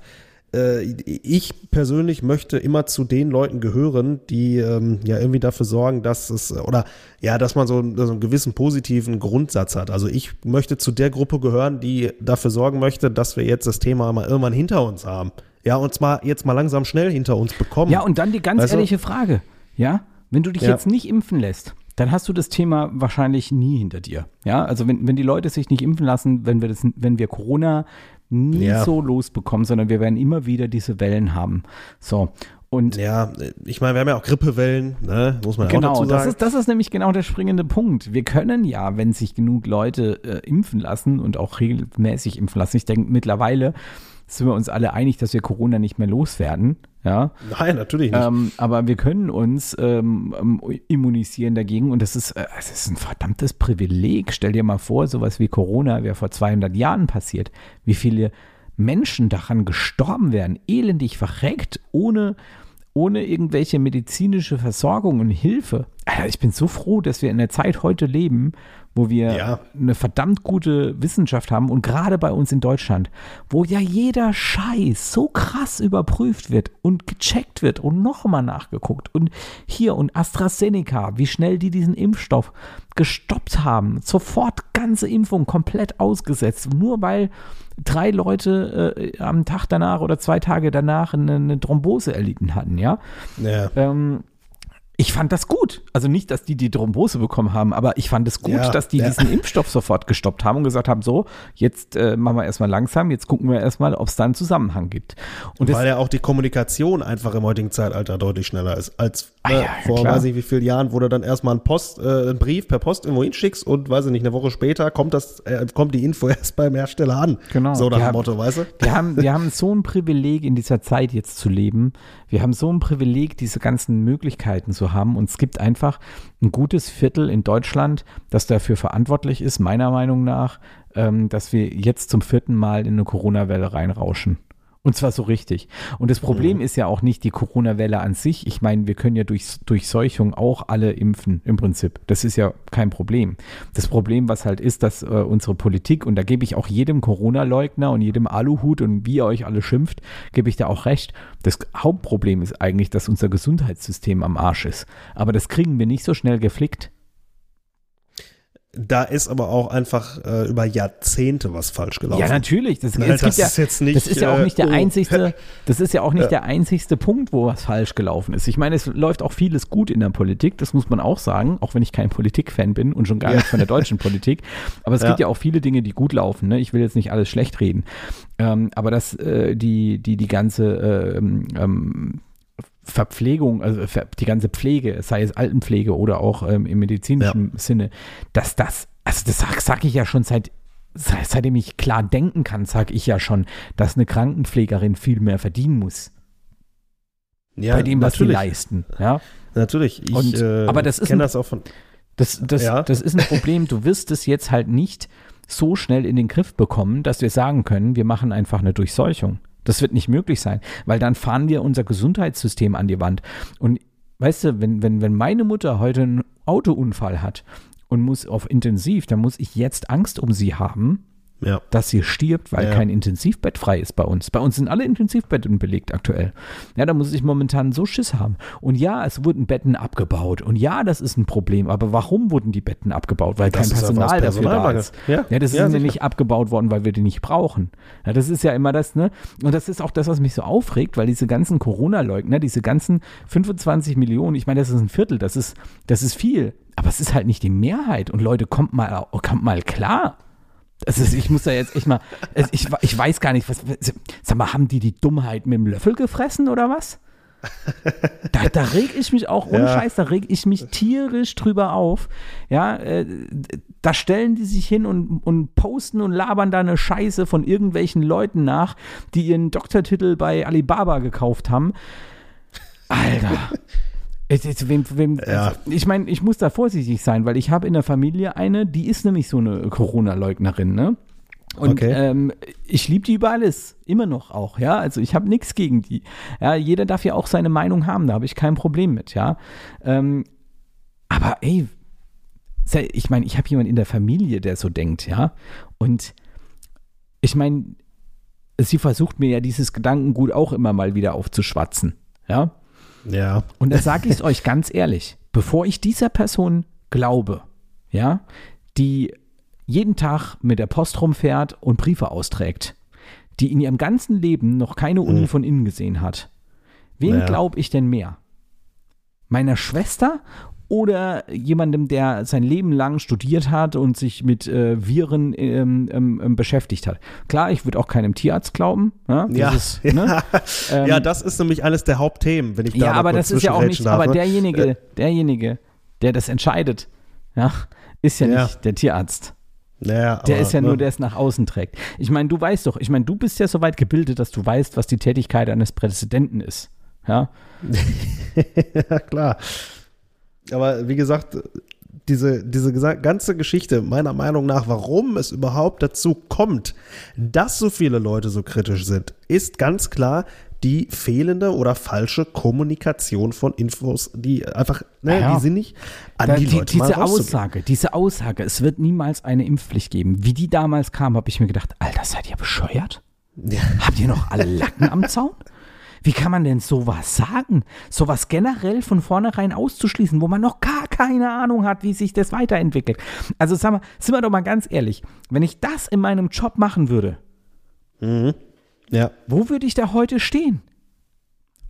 ich persönlich möchte immer zu den Leuten gehören, die ähm, ja irgendwie dafür sorgen, dass es, oder ja, dass man so, so einen gewissen positiven Grundsatz hat. Also ich möchte zu der Gruppe gehören, die dafür sorgen möchte, dass wir jetzt das Thema mal irgendwann hinter uns haben. Ja, und zwar jetzt mal langsam schnell hinter uns bekommen. Ja, und dann die ganz Weißt du? ehrliche Frage. Ja, wenn du dich Ja. jetzt nicht impfen lässt, dann hast du das Thema wahrscheinlich nie hinter dir. Ja, also wenn, wenn die Leute sich nicht impfen lassen, wenn wir das, wenn wir Corona nie Ja. so losbekommen, sondern wir werden immer wieder diese Wellen haben. So. Und Ja, ich meine, wir haben ja auch Grippewellen, ne? muss man ja auch Genau, dazu das sagen. ist, das ist nämlich genau der springende Punkt. Wir können ja, wenn sich genug Leute äh, impfen lassen und auch regelmäßig impfen lassen, ich denke, mittlerweile sind wir uns alle einig, dass wir Corona nicht mehr loswerden. Ja, Nein, natürlich nicht. ähm, aber wir können uns ähm, ähm, immunisieren dagegen und das ist, äh, es ist ein verdammtes Privileg. Stell dir mal vor, sowas wie Corona wäre vor 200 Jahren passiert. Wie viele Menschen daran gestorben wären, elendig verreckt, ohne, ohne irgendwelche medizinische Versorgung und Hilfe. Alter, ich bin so froh, dass wir in der Zeit heute leben, wo wir Ja. eine verdammt gute Wissenschaft haben und gerade bei uns in Deutschland, wo ja jeder Scheiß so krass überprüft wird und gecheckt wird und nochmal nachgeguckt und hier und AstraZeneca, wie schnell die diesen Impfstoff gestoppt haben, sofort ganze Impfung komplett ausgesetzt, nur weil drei Leute äh, am Tag danach oder zwei Tage danach eine, eine Thrombose erlitten hatten, ja. Ja. Ähm, ich fand das gut. Also nicht, dass die die Thrombose bekommen haben, aber ich fand es gut, Ja, dass die ja. diesen Impfstoff sofort gestoppt haben und gesagt haben, so, jetzt äh, machen wir erstmal langsam, jetzt gucken wir erstmal, ob es da einen Zusammenhang gibt. Und Weil ja auch die Kommunikation einfach im heutigen Zeitalter deutlich schneller ist als Ah ne, ja, vor klar. weiß ich wie vielen Jahren, wo du dann erstmal einen Post, äh, einen Brief per Post irgendwo hinschickst und weiß ich nicht, eine Woche später kommt das, äh, kommt die Info erst beim Hersteller an. Genau. So nach dem Motto, weißt du? wir, haben, wir haben so ein Privileg in dieser Zeit jetzt zu leben. Wir haben so ein Privileg, diese ganzen Möglichkeiten zu haben. Und es gibt einfach ein gutes Viertel in Deutschland, das dafür verantwortlich ist, meiner Meinung nach, ähm, dass wir jetzt zum vierten Mal in eine Corona-Welle reinrauschen. Und zwar so richtig. Und das Problem ist ja auch nicht die Corona-Welle an sich. Ich meine, wir können ja durch Durchseuchung auch alle impfen, im Prinzip. Das ist ja kein Problem. Das Problem, was halt ist, dass äh, unsere Politik, und da gebe ich auch jedem Corona-Leugner und jedem Aluhut und wie ihr euch alle schimpft, gebe ich da auch recht. Das Hauptproblem ist eigentlich, dass unser Gesundheitssystem am Arsch ist. Aber das kriegen wir nicht so schnell geflickt. Da ist aber auch einfach äh, über Jahrzehnte was falsch gelaufen. Ja, natürlich. Das, Nein, das ja, ist jetzt nicht, das ist ja auch äh, nicht der oh. einzigste, das ist ja auch nicht der einzigste Punkt, wo was falsch gelaufen ist. Ich meine, es läuft auch vieles gut in der Politik, das muss man auch sagen, auch wenn ich kein Politikfan bin und schon gar Ja. nicht von der deutschen Politik. Aber es Ja. gibt ja auch viele Dinge, die gut laufen. Ne? Ich will jetzt nicht alles schlecht reden. Ähm, aber dass äh, die, die, die ganze ähm, ähm, Verpflegung, also ver- die ganze Pflege, sei es Altenpflege oder auch ähm, im medizinischen Sinne, dass das, also das sag, sag ich ja schon seit, seit, seitdem ich klar denken kann, sage ich ja schon, dass eine Krankenpflegerin viel mehr verdienen muss ja, bei dem, was sie natürlich, leisten. Ja? Natürlich. Ich Und- äh, aber das ist ein- das auch von. Das, das, Ja. das ist ein Problem. Du wirst es jetzt halt nicht so schnell in den Griff bekommen, dass wir sagen können, wir machen einfach eine Durchseuchung. Das wird nicht möglich sein, weil dann fahren wir unser Gesundheitssystem an die Wand. Und weißt du, wenn, wenn, wenn meine Mutter heute einen Autounfall hat und muss auf Intensiv, dann muss ich jetzt Angst um sie haben, Ja. dass sie stirbt, weil Ja. kein Intensivbett frei ist bei uns. Bei uns sind alle Intensivbetten belegt aktuell. Ja, da muss ich momentan so Schiss haben. Und ja, es wurden Betten abgebaut. Und ja, das ist ein Problem. Aber warum wurden die Betten abgebaut? Weil Das kein ist Personal dafür da ist. Ja. ja das ist Ja, ja sicher. nicht abgebaut worden, weil wir die nicht brauchen. Ja, das ist ja immer das, ne? Und das ist auch das, was mich so aufregt, weil diese ganzen Corona-Leugner, diese ganzen 25 Millionen, ich meine, das ist ein Viertel, das ist, das ist viel. Aber es ist halt nicht die Mehrheit. Und Leute, kommt mal, kommt mal klar. Ist, ich muss da jetzt echt mal, es- ich, ich weiß gar nicht, was, sag mal, haben die die Dummheit mit dem Löffel gefressen oder was? Da, da reg ich mich auch, ohne Ja. Scheiß, da reg ich mich tierisch drüber auf. Ja, äh, da stellen die sich hin und, und posten und labern da eine Scheiße von irgendwelchen Leuten nach, die ihren Doktortitel bei Alibaba gekauft haben. Alter. Jetzt, jetzt, wem, wem, Ja. Ich meine, ich muss da vorsichtig sein, weil ich habe in der Familie eine, die ist nämlich so eine Corona-Leugnerin, ne? Und Okay. ähm, ich liebe die über alles, immer noch auch, ja. Also ich habe nichts gegen die. Ja, jeder darf ja auch seine Meinung haben, da habe ich kein Problem mit, ja. Ähm, aber ey, ich meine, ich habe jemanden in der Familie, der so denkt, ja. Und ich meine, sie versucht mir ja dieses Gedankengut auch immer mal wieder aufzuschwatzen, ja. Ja. Und da sage ich es euch ganz ehrlich, bevor ich dieser Person glaube, ja, die jeden Tag mit der Post rumfährt und Briefe austrägt, die in ihrem ganzen Leben noch keine Uni von innen gesehen hat, wem Naja. glaube ich denn mehr? Meiner Schwester oder jemandem, der sein Leben lang studiert hat und sich mit äh, Viren ähm, ähm, ähm, beschäftigt hat? Klar, ich würde auch keinem Tierarzt glauben. Ja, das Ja. ist, ne? Ähm, ja, das ist nämlich eines der Hauptthemen, wenn ich da ja, aber das ist ja auch nicht, darf, aber ne? derjenige, derjenige, der das entscheidet, ja, ist ja, Ja. nicht der Tierarzt. Naja, Der aber, ist ja ne? nur, der es nach außen trägt. Ich meine, du weißt doch, ich meine, du bist ja so weit gebildet, dass du weißt, was die Tätigkeit eines Präsidenten ist. Ja, ja, klar. Aber wie gesagt, diese, diese ganze Geschichte, meiner Meinung nach, warum es überhaupt dazu kommt, dass so viele Leute so kritisch sind, ist ganz klar die fehlende oder falsche Kommunikation von Infos, die einfach, ne, Ja. die sind nicht an Da, die, die, Leute diese. Aussage, diese Aussage, es wird niemals eine Impfpflicht geben. Wie die damals kam, habe ich mir gedacht, Alter, seid ihr bescheuert? Ja. Habt ihr noch alle Lacken am Zaun? Wie kann man denn sowas sagen? Sowas generell von vornherein auszuschließen, wo man noch gar keine Ahnung hat, wie sich das weiterentwickelt. Also sag mal, sind wir doch mal ganz ehrlich, wenn ich das in meinem Job machen würde, ja. wo würde ich da heute stehen?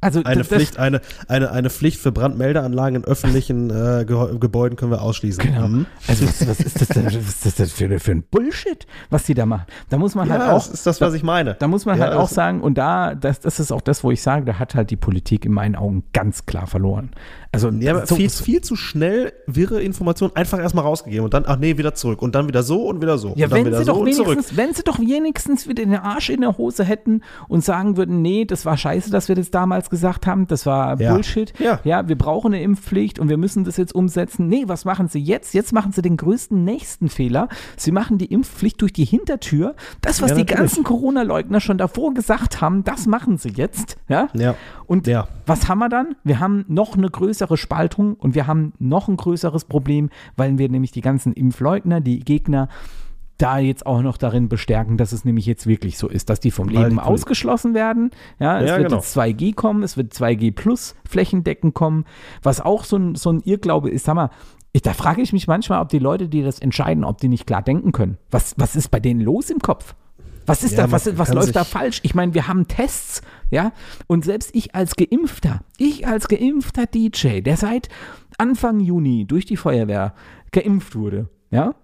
Also Eine Pflicht, eine, eine, eine Pflicht für Brandmeldeanlagen in öffentlichen äh, Ge Gebäuden können wir ausschließen. Genau. Mhm. Also was, was ist das denn was ist das denn für, für ein Bullshit, was die da machen? Da muss man halt Ja, auch das ist das, was ich meine. Da muss man Ja, halt auch sagen, und da, das, das ist auch das, wo ich sage, da hat halt die Politik in meinen Augen ganz klar verloren. Also Ja, so, viel, viel zu schnell wirre Informationen einfach erstmal rausgegeben und dann, ach nee, wieder zurück und dann wieder so und wieder so. ja, und dann wenn wieder sie, so doch wenigstens, wenn sie doch wenigstens wieder den Arsch in der Hose hätten und sagen würden, nee, das war scheiße, dass wir das damals gesagt haben, das war Ja. Bullshit. Ja. ja, wir brauchen eine Impfpflicht und wir müssen das jetzt umsetzen. Nee, was machen sie jetzt? Jetzt machen sie den größten nächsten Fehler. Sie machen die Impfpflicht durch die Hintertür. Das, was Ja, die ganzen Corona-Leugner schon davor gesagt haben, das machen sie jetzt. Ja. Ja. Und Ja. Was haben wir dann? Wir haben noch eine größere Spaltung und wir haben noch ein größeres Problem, weil wir nämlich die ganzen Impfleugner, die Gegner, da jetzt auch noch darin bestärken, dass es nämlich jetzt wirklich so ist, dass die vom Leben Poli- ausgeschlossen werden. Ja, es Ja, wird genau. jetzt 2G kommen, es wird 2G plus flächendeckend kommen, was auch so ein, so ein Irrglaube ist. Sag mal, ich, da frage ich mich manchmal, ob die Leute, die das entscheiden, ob die nicht klar denken können. Was, was ist bei denen los im Kopf? Was ist Ja, da, was, was läuft da falsch? Ich meine, wir haben Tests, ja, und selbst ich als Geimpfter, ich als geimpfter DJ, der seit Anfang Juni durch die Feuerwehr geimpft wurde, ja,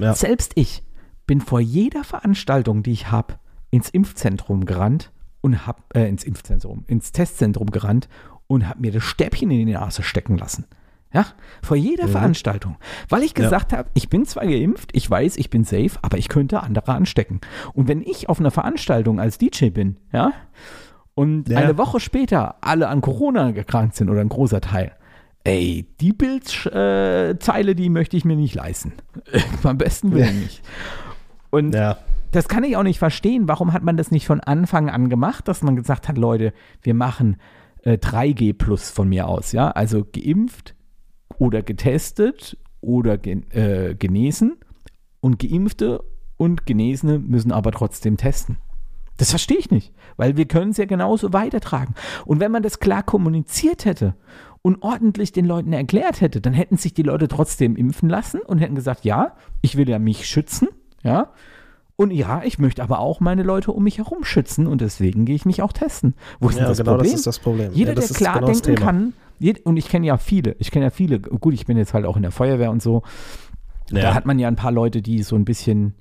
Ja. selbst ich bin vor jeder Veranstaltung, die ich habe, ins Impfzentrum gerannt und hab, äh, ins Impfzentrum, ins Testzentrum gerannt und habe mir das Stäbchen in die Nase stecken lassen. Ja, vor jeder Veranstaltung. Weil ich Ja. gesagt habe, ich bin zwar geimpft, ich weiß, ich bin safe, aber ich könnte andere anstecken. Und wenn ich auf einer Veranstaltung als DJ bin, ja, und Ja. eine Woche später alle an Corona gekrankt sind oder ein großer Teil, ey, die Bildzeile, äh, die möchte ich mir nicht leisten. Am besten will ich nicht. Und Ja. das kann ich auch nicht verstehen. Warum hat man das nicht von Anfang an gemacht, dass man gesagt hat, Leute, wir machen äh, 3G plus von mir aus, ja? Also geimpft oder getestet oder gen äh, genesen und Geimpfte und Genesene müssen aber trotzdem testen. Das verstehe ich nicht, weil wir können es ja genauso weitertragen. Und wenn man das klar kommuniziert hätte und ordentlich den Leuten erklärt hätte, dann hätten sich die Leute trotzdem impfen lassen und hätten gesagt, ja, ich will ja mich schützen, ja. Und ja, ich möchte aber auch meine Leute um mich herum schützen und deswegen gehe ich mich auch testen. Wo ist Ja, denn das genau, das Problem? ist das Problem. Jeder, Ja, das der klar genau das denken kann, und ich kenne ja viele, ich kenne ja viele, gut, ich bin jetzt halt auch in der Feuerwehr und so, da Ja. hat man ja ein paar Leute, die so ein bisschen,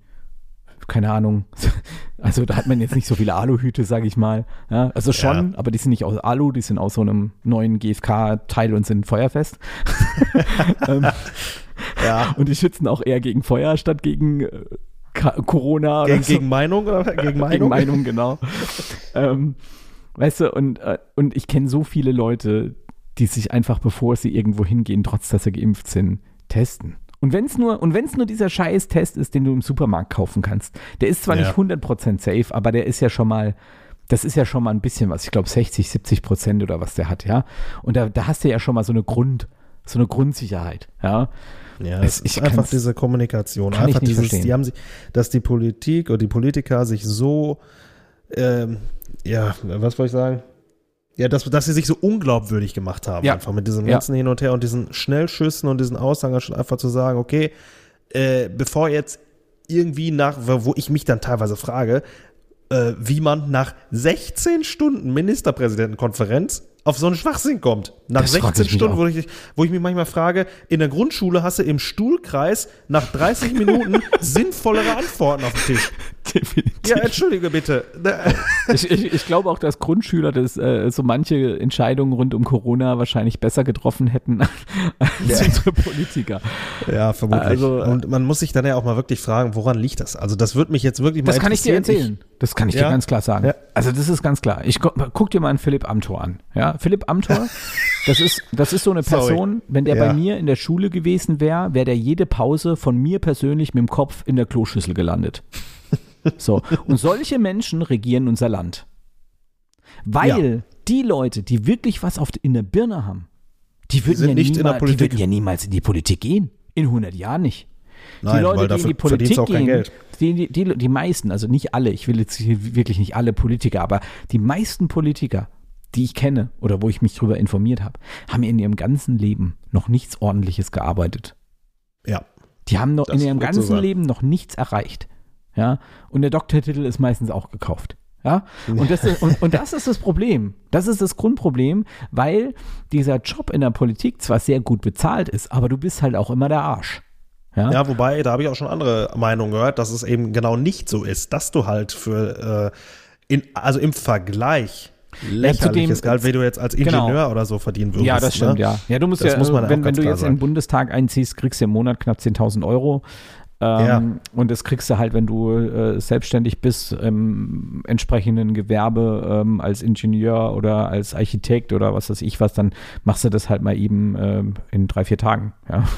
keine Ahnung, also da hat man jetzt nicht so viele Aluhüte, sage ich mal. Ja, also schon, Ja. aber die sind nicht aus Alu, die sind aus so einem neuen GFK-Teil und sind feuerfest. ähm, Ja. und die schützen auch eher gegen Feuer statt gegen äh, Ka- Corona. Gegen, so. gegen Meinung oder gegen Meinung? Gegen Meinung, genau. ähm, weißt du, und, äh, und ich kenne so viele Leute, die sich einfach, bevor sie irgendwo hingehen, trotz dass sie geimpft sind, testen. Und wenn es nur, und wenn's nur dieser scheiß Test ist, den du im Supermarkt kaufen kannst, der ist zwar Ja. nicht 100% safe, aber der ist ja schon mal, das ist ja schon mal ein bisschen was. Ich glaube 60, 70 Prozent oder was der hat, ja. Und da, da hast du ja schon mal so eine Grund, so eine Grundsicherheit, ja. Ja, Es- ich ist einfach diese Kommunikation. kann ich Einfach nicht dieses, verstehen. die haben sich, dass die Politik oder die Politiker sich so, ähm, ja, was wollte ich sagen? Ja, dass, dass sie sich so unglaubwürdig gemacht haben, Ja. einfach mit diesem Ja. ganzen Hin und Her und diesen Schnellschüssen und diesen Aussagen schon einfach zu sagen, okay, äh, bevor jetzt irgendwie nach, wo ich mich dann teilweise frage, äh, wie man nach 16 Stunden Ministerpräsidentenkonferenz auf so einen Schwachsinn kommt. Nach Das frag 16 ich mich Stunden, wo ich, wo ich mich manchmal frage, in der Grundschule hast du im Stuhlkreis nach 30 Minuten sinnvollere Antworten auf dem Tisch. Definitiv. Ja, entschuldige bitte. Ich, ich, ich glaube auch, dass Grundschüler das, äh, so manche Entscheidungen rund um Corona wahrscheinlich besser getroffen hätten als Ja. unsere Politiker. Ja, vermutlich. Also, äh, und man muss sich dann ja auch mal wirklich fragen, woran liegt das? Also das würde mich jetzt wirklich mal Das kann ich dir erzählen. Das kann ich ja. dir ganz klar sagen. Ja. Also das ist ganz klar. Ich guck, guck dir mal einen Philipp Amthor an. Ja, Philipp Amthor, das ist, das ist so eine Person, Sorry. wenn der ja. bei mir in der Schule gewesen wäre, wäre der jede Pause von mir persönlich mit dem Kopf in der Kloschüssel gelandet. So. Und solche Menschen regieren unser Land. Weil die Leute, die wirklich was auf, in der Birne haben, die würden, ja niemals, die würden ja niemals in die Politik gehen. In 100 Jahren nicht. Nein, die Leute, die in die Politik gehen, die, die, die meisten, also nicht alle, ich will jetzt wirklich nicht alle Politiker, aber die meisten Politiker, die ich kenne oder wo ich mich darüber informiert habe, haben in ihrem ganzen Leben noch nichts Ordentliches gearbeitet. Ja. Die haben noch in ihrem ganzen so Leben noch nichts erreicht. Ja. Und der Doktortitel ist meistens auch gekauft. Ja, und das, ist, und, und das ist das Problem. Das ist das Grundproblem, weil dieser Job in der Politik zwar sehr gut bezahlt ist, aber du bist halt auch immer der Arsch. Ja? ja, wobei, da habe ich auch schon andere Meinungen gehört, dass es eben genau nicht so ist, dass du halt für, äh, in, also im Vergleich lächerliches ja, Gehalt, wie du jetzt als Ingenieur genau. oder so verdienen würdest. Ja, das stimmt, ne? ja. Ja, du musst das ja, muss man wenn, wenn du jetzt sagen. in den Bundestag einziehst, kriegst du im Monat knapp 10.000 Euro. Ähm, ja. Und das kriegst du halt, wenn du äh, selbstständig bist, im entsprechenden Gewerbe ähm, als Ingenieur oder als Architekt oder was weiß ich was, dann machst du das halt mal eben ähm, in drei, vier Tagen. Ja.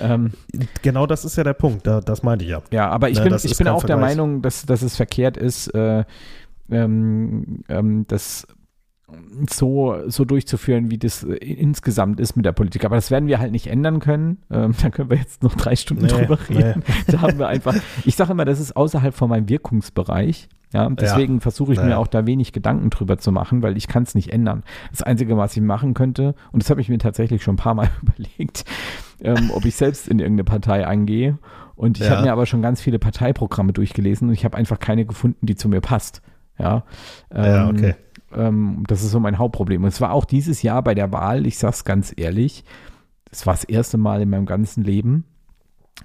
Ähm, genau das ist ja der Punkt, da, das meinte ich ja. Ja, aber ich ja, bin, ich bin auch Vergleich. der Meinung, dass, dass es verkehrt ist, äh, ähm, ähm, dass so, so durchzuführen, wie das äh, insgesamt ist mit der Politik. Aber das werden wir halt nicht ändern können. Ähm, da können wir jetzt noch drei Stunden nee, drüber reden. Nee. Da haben wir einfach, ich sage immer, das ist außerhalb von meinem Wirkungsbereich. Ja, deswegen ja. versuche ich naja. mir auch da wenig Gedanken drüber zu machen, weil ich kann es nicht ändern. Das Einzige, was ich machen könnte, und das habe ich mir tatsächlich schon ein paar Mal überlegt, ähm, ob ich selbst in irgendeine Partei eingehe. Und ich ja. habe mir aber schon ganz viele Parteiprogramme durchgelesen und ich habe einfach keine gefunden, die zu mir passt. Ja, ähm, ja okay. Ähm, das ist so mein Hauptproblem. Und es war auch dieses Jahr bei der Wahl, ich sage es ganz ehrlich, es war das erste Mal in meinem ganzen Leben,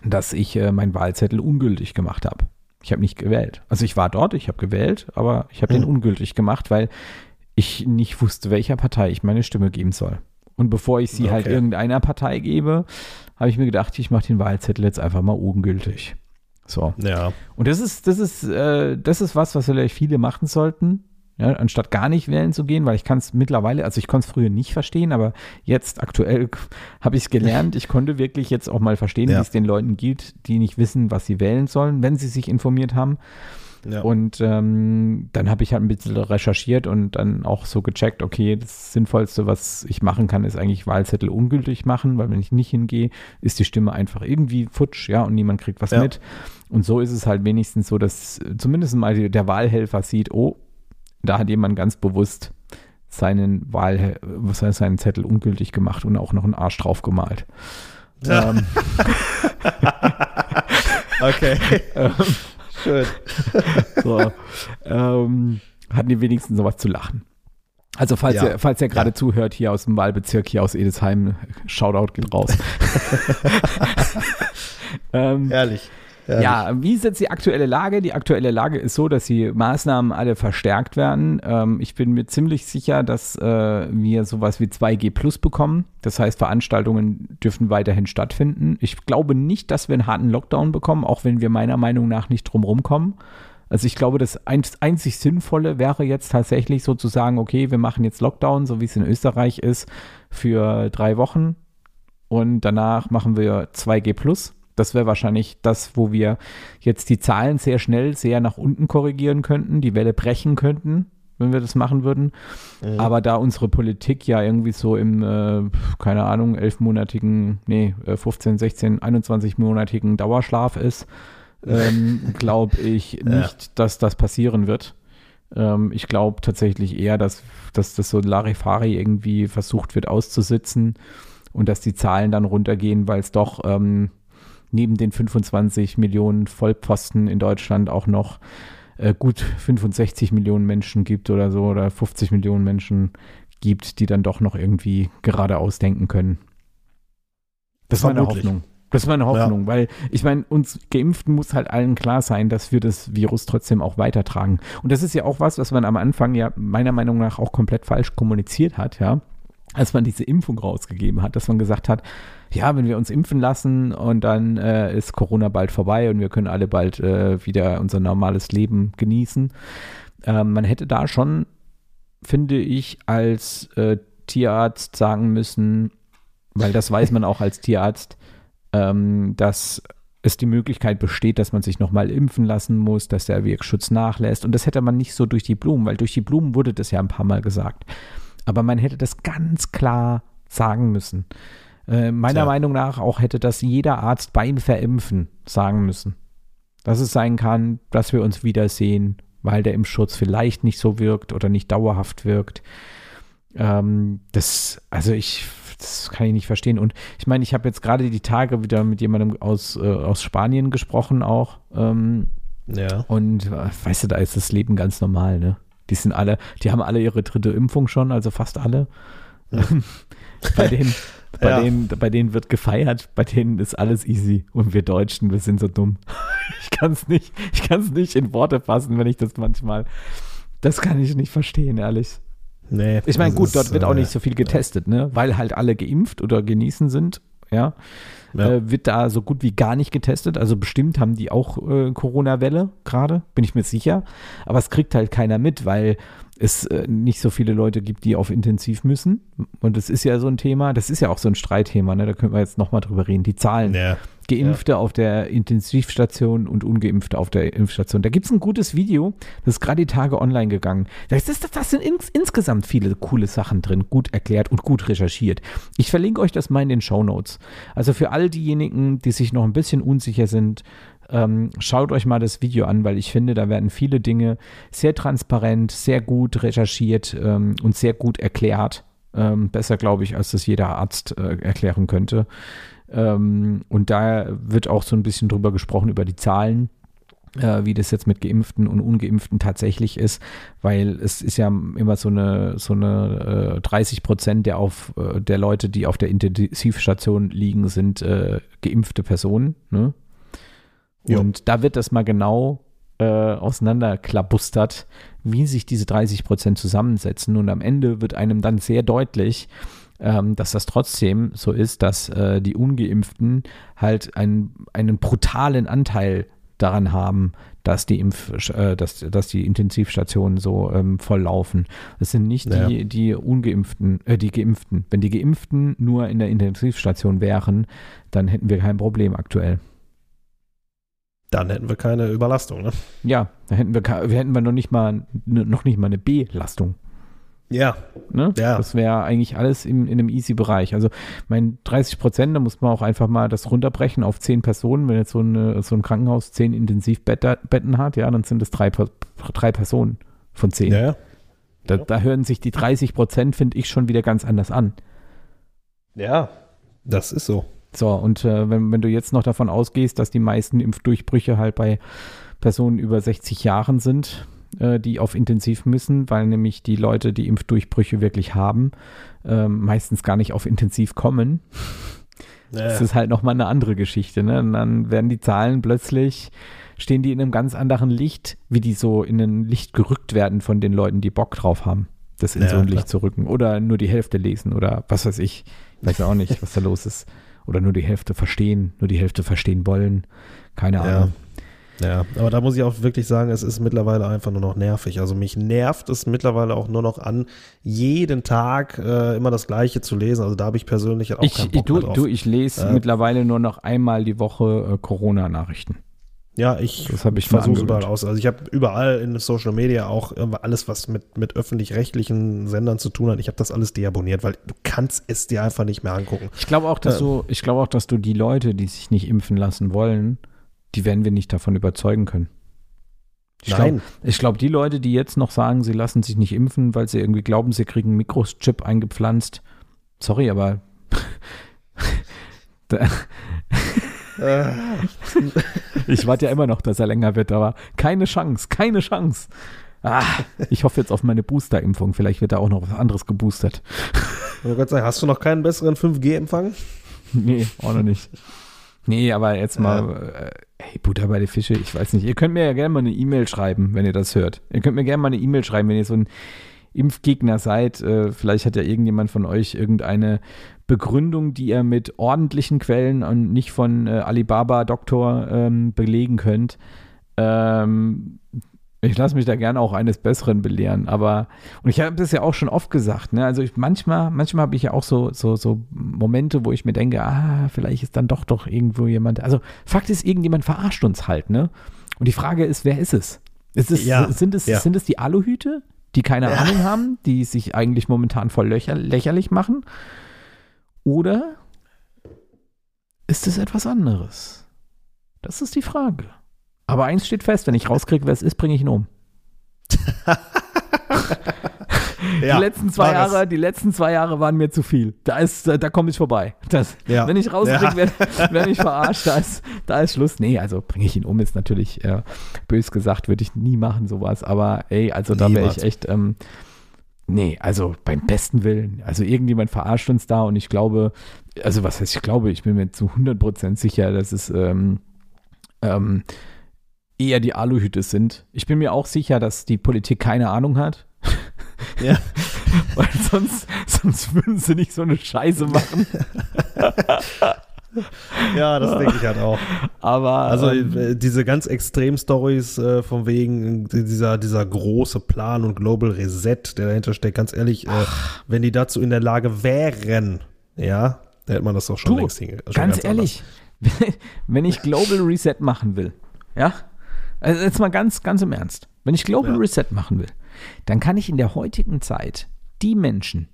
dass ich äh, meinen Wahlzettel ungültig gemacht habe. Ich habe nicht gewählt. Also ich war dort, ich habe gewählt, aber ich habe mhm. den ungültig gemacht, weil ich nicht wusste, welcher Partei ich meine Stimme geben soll. Und bevor ich sie halt okay. halt irgendeiner Partei gebe, habe ich mir gedacht, ich mache den Wahlzettel jetzt einfach mal ungültig. So. Ja. Und das ist, das ist, äh, das ist was, was vielleicht viele machen sollten ja, anstatt gar nicht wählen zu gehen, weil ich kann es mittlerweile, also ich konnte es früher nicht verstehen, aber jetzt aktuell habe ich es gelernt. Ich konnte wirklich jetzt auch mal verstehen, ja. wie es den Leuten geht, die nicht wissen, was sie wählen sollen, wenn sie sich informiert haben. Ja. Und ähm, dann habe ich halt ein bisschen recherchiert und dann auch so gecheckt, okay, das Sinnvollste, was ich machen kann, ist eigentlich Wahlzettel ungültig machen, weil wenn ich nicht hingehe, ist die Stimme einfach irgendwie futsch, ja, und niemand kriegt was ja. mit. Und so ist es halt wenigstens so, dass zumindest mal der Wahlhelfer sieht, oh, da hat jemand ganz bewusst seinen Wahl, was heißt, seinen Zettel ungültig gemacht und auch noch einen Arsch drauf gemalt. ähm. okay. Ähm. Schön. so, ähm, hatten die wenigsten sowas zu lachen. Also falls ja. ihr, falls ihr gerade ja. zuhört hier aus dem Wahlbezirk hier aus Edesheim, Shoutout geht raus. ähm, Ehrlich. Ja, wie ist jetzt die aktuelle Lage? Die aktuelle Lage ist so, dass die Maßnahmen alle verstärkt werden. Ähm, ich bin mir ziemlich sicher, dass äh, wir sowas wie 2G Plus bekommen. Das heißt, Veranstaltungen dürfen weiterhin stattfinden. Ich glaube nicht, dass wir einen harten Lockdown bekommen, auch wenn wir meiner Meinung nach nicht drumherum kommen. Also ich glaube, das einzig Sinnvolle wäre jetzt tatsächlich so zu sagen, okay, wir machen jetzt Lockdown, so wie es in Österreich ist, für drei Wochen und danach machen wir 2G Plus das wäre wahrscheinlich das, wo wir jetzt die Zahlen sehr schnell sehr nach unten korrigieren könnten, die Welle brechen könnten, wenn wir das machen würden. Mhm. Aber da unsere Politik ja irgendwie so im, äh, keine Ahnung, elfmonatigen, nee, 15, 16, 21-monatigen Dauerschlaf ist, ähm, glaube ich nicht, ja. dass das passieren wird. Ähm, ich glaube tatsächlich eher, dass, dass das so Larifari irgendwie versucht wird auszusitzen und dass die Zahlen dann runtergehen, weil es doch ähm, neben den 25 Millionen Vollposten in Deutschland auch noch äh, gut 65 Millionen Menschen gibt oder so oder 50 Millionen Menschen gibt, die dann doch noch irgendwie geradeaus denken können. Das ist meine Hoffnung. Das ist meine Hoffnung, ja. weil ich meine, uns Geimpften muss halt allen klar sein, dass wir das Virus trotzdem auch weitertragen. Und das ist ja auch was, was man am Anfang ja meiner Meinung nach auch komplett falsch kommuniziert hat, ja als man diese Impfung rausgegeben hat, dass man gesagt hat, ja, wenn wir uns impfen lassen und dann äh, ist Corona bald vorbei und wir können alle bald äh, wieder unser normales Leben genießen. Äh, man hätte da schon, finde ich, als äh, Tierarzt sagen müssen, weil das weiß man auch als Tierarzt, ähm, dass es die Möglichkeit besteht, dass man sich nochmal impfen lassen muss, dass der Wirkschutz nachlässt. Und das hätte man nicht so durch die Blumen, weil durch die Blumen wurde das ja ein paar Mal gesagt. Aber man hätte das ganz klar sagen müssen. Äh, meiner Tja. Meinung nach auch hätte das jeder Arzt beim Verimpfen sagen müssen. Dass es sein kann, dass wir uns wiedersehen, weil der Impfschutz vielleicht nicht so wirkt oder nicht dauerhaft wirkt. Ähm, das, also ich, das kann ich nicht verstehen. Und ich meine, ich habe jetzt gerade die Tage wieder mit jemandem aus, äh, aus Spanien gesprochen auch. Ähm, ja. Und äh, weißt du, da ist das Leben ganz normal, ne? Die sind alle, die haben alle ihre dritte Impfung schon, also fast alle. Ja. bei denen, bei, ja. denen, bei denen wird gefeiert, bei denen ist alles easy. Und wir Deutschen, wir sind so dumm. Ich kann es nicht, ich kann es nicht in Worte fassen, wenn ich das manchmal. Das kann ich nicht verstehen, ehrlich. Nee. Ich meine, gut, dort wird auch nicht äh, so viel getestet, ne? Weil halt alle geimpft oder genießen sind, ja. ja. Äh, wird da so gut wie gar nicht getestet. Also bestimmt haben die auch äh, Corona-Welle gerade, bin ich mir sicher. Aber es kriegt halt keiner mit, weil es äh, nicht so viele Leute gibt, die auf Intensiv müssen. Und das ist ja so ein Thema, das ist ja auch so ein Streitthema, ne? da können wir jetzt nochmal drüber reden. Die Zahlen. Ja. Geimpfte ja. auf der Intensivstation und Ungeimpfte auf der Impfstation. Da gibt es ein gutes Video, das ist gerade die Tage online gegangen. Das, ist, das sind ins, insgesamt viele coole Sachen drin, gut erklärt und gut recherchiert. Ich verlinke euch das mal in den Show Notes. Also für all diejenigen, die sich noch ein bisschen unsicher sind, ähm, schaut euch mal das Video an, weil ich finde, da werden viele Dinge sehr transparent, sehr gut recherchiert ähm, und sehr gut erklärt. Ähm, besser, glaube ich, als das jeder Arzt äh, erklären könnte. Ähm, und da wird auch so ein bisschen drüber gesprochen, über die Zahlen. Äh, wie das jetzt mit Geimpften und Ungeimpften tatsächlich ist, weil es ist ja immer so eine, so eine äh, 30 Prozent der, auf, äh, der Leute, die auf der Intensivstation liegen, sind äh, geimpfte Personen. Ne? Und da wird das mal genau äh, auseinanderklabustert, wie sich diese 30 Prozent zusammensetzen. Und am Ende wird einem dann sehr deutlich, ähm, dass das trotzdem so ist, dass äh, die Ungeimpften halt ein, einen brutalen Anteil daran haben, dass die Impf, äh, dass, dass die Intensivstationen so ähm, voll laufen. Es sind nicht ja. die, die Ungeimpften, äh, die Geimpften. Wenn die Geimpften nur in der Intensivstation wären, dann hätten wir kein Problem aktuell. Dann hätten wir keine Überlastung, ne? Ja, dann hätten wir, wir hätten wir noch nicht mal noch nicht mal eine B-Lastung. Ja. Ne? ja. Das wäre eigentlich alles in, in einem Easy-Bereich. Also mein 30 Prozent, da muss man auch einfach mal das runterbrechen auf 10 Personen. Wenn jetzt so, eine, so ein Krankenhaus 10 Intensivbetten hat, ja, dann sind es drei, drei Personen von 10. Ja, ja. Da, da hören sich die 30 Prozent, finde ich, schon wieder ganz anders an. Ja, das ist so. So, und äh, wenn, wenn du jetzt noch davon ausgehst, dass die meisten Impfdurchbrüche halt bei Personen über 60 Jahren sind, äh, die auf Intensiv müssen, weil nämlich die Leute, die Impfdurchbrüche wirklich haben, äh, meistens gar nicht auf Intensiv kommen. Naja. Das ist halt nochmal eine andere Geschichte. Ne? Und dann werden die Zahlen plötzlich, stehen die in einem ganz anderen Licht, wie die so in ein Licht gerückt werden von den Leuten, die Bock drauf haben, das in ja, so ein klar. Licht zu rücken. Oder nur die Hälfte lesen oder was weiß ich. Weiß auch nicht, was da los ist oder nur die Hälfte verstehen, nur die Hälfte verstehen wollen. Keine Ahnung. Ja. Ja, aber da muss ich auch wirklich sagen, es ist mittlerweile einfach nur noch nervig. Also mich nervt es mittlerweile auch nur noch an, jeden Tag äh, immer das Gleiche zu lesen. Also da habe ich persönlich auch ich, keinen Bock du, drauf. Du, ich lese äh, mittlerweile nur noch einmal die Woche äh, Corona-Nachrichten. Ja, ich, ich versuche überall aus. Also ich habe überall in Social Media auch alles, was mit, mit öffentlich-rechtlichen Sendern zu tun hat, ich habe das alles deabonniert, weil du kannst es dir einfach nicht mehr angucken. Ich glaube auch, dass äh, du, ich glaube auch, dass du die Leute, die sich nicht impfen lassen wollen, die werden wir nicht davon überzeugen können. Ich Nein. Glaub, ich glaube, die Leute, die jetzt noch sagen, sie lassen sich nicht impfen, weil sie irgendwie glauben, sie kriegen einen Mikrochip eingepflanzt, sorry, aber äh. ich warte ja immer noch, dass er länger wird, aber keine Chance, keine Chance. Ah, ich hoffe jetzt auf meine Booster-Impfung. Vielleicht wird da auch noch was anderes geboostert. Ich Gott sei hast du noch keinen besseren 5G-Empfang? Nee, auch noch nicht. Nee, aber jetzt mal, äh, hey, Butter bei den Fische, ich weiß nicht. Ihr könnt mir ja gerne mal eine E-Mail schreiben, wenn ihr das hört. Ihr könnt mir gerne mal eine E-Mail schreiben, wenn ihr so ein Impfgegner seid. Äh, vielleicht hat ja irgendjemand von euch irgendeine Begründung, die ihr mit ordentlichen Quellen und nicht von äh, Alibaba Doktor ähm, belegen könnt. Ähm, ich lasse mich da gerne auch eines Besseren belehren, aber und ich habe das ja auch schon oft gesagt, ne? Also ich, manchmal, manchmal habe ich ja auch so, so, so Momente, wo ich mir denke, ah, vielleicht ist dann doch doch irgendwo jemand. Also Fakt ist, irgendjemand verarscht uns halt, ne? Und die Frage ist, wer ist es? Ist es Ja, sind, es ja. sind es die Aluhüte, die keine Ja. Ahnung haben, die sich eigentlich momentan voll löcher, lächerlich machen? Oder ist es etwas anderes? Das ist die Frage. Aber eins steht fest, wenn ich rauskriege, wer es ist, bringe ich ihn um. Ja, die letzten zwei es. Jahre, die letzten zwei Jahre waren mir zu viel. Da ist, da komme ich vorbei. Das, Ja. Wenn ich rauskriege, Ja. wer, wer mich verarscht, da ist, da ist Schluss. Nee, also bringe ich ihn um, ist natürlich äh, bös gesagt, würde ich nie machen, sowas. Aber ey, also da wäre ich echt, ähm, nee, also beim besten Willen. Also irgendjemand verarscht uns da und ich glaube, also was heißt, ich glaube, ich bin mir zu 100% sicher, dass es ähm, ähm, eher die Aluhüte sind. Ich bin mir auch sicher, dass die Politik keine Ahnung hat. Ja. Weil sonst, sonst würden sie nicht so eine Scheiße machen. Ja, das denke ich halt auch. Aber Also ähm, äh, diese ganz extrem Stories äh, von wegen äh, dieser, dieser große Plan und Global Reset, der dahinter steckt, ganz ehrlich, äh, wenn die dazu in der Lage wären, ja, dann hätte man das doch schon Du, längst hinge- schon ganz, ehrlich, wenn ich Global Reset machen will, ja, also jetzt mal ganz, ganz im Ernst, wenn ich Global Ja. Reset machen will, dann kann ich in der heutigen Zeit die Menschen,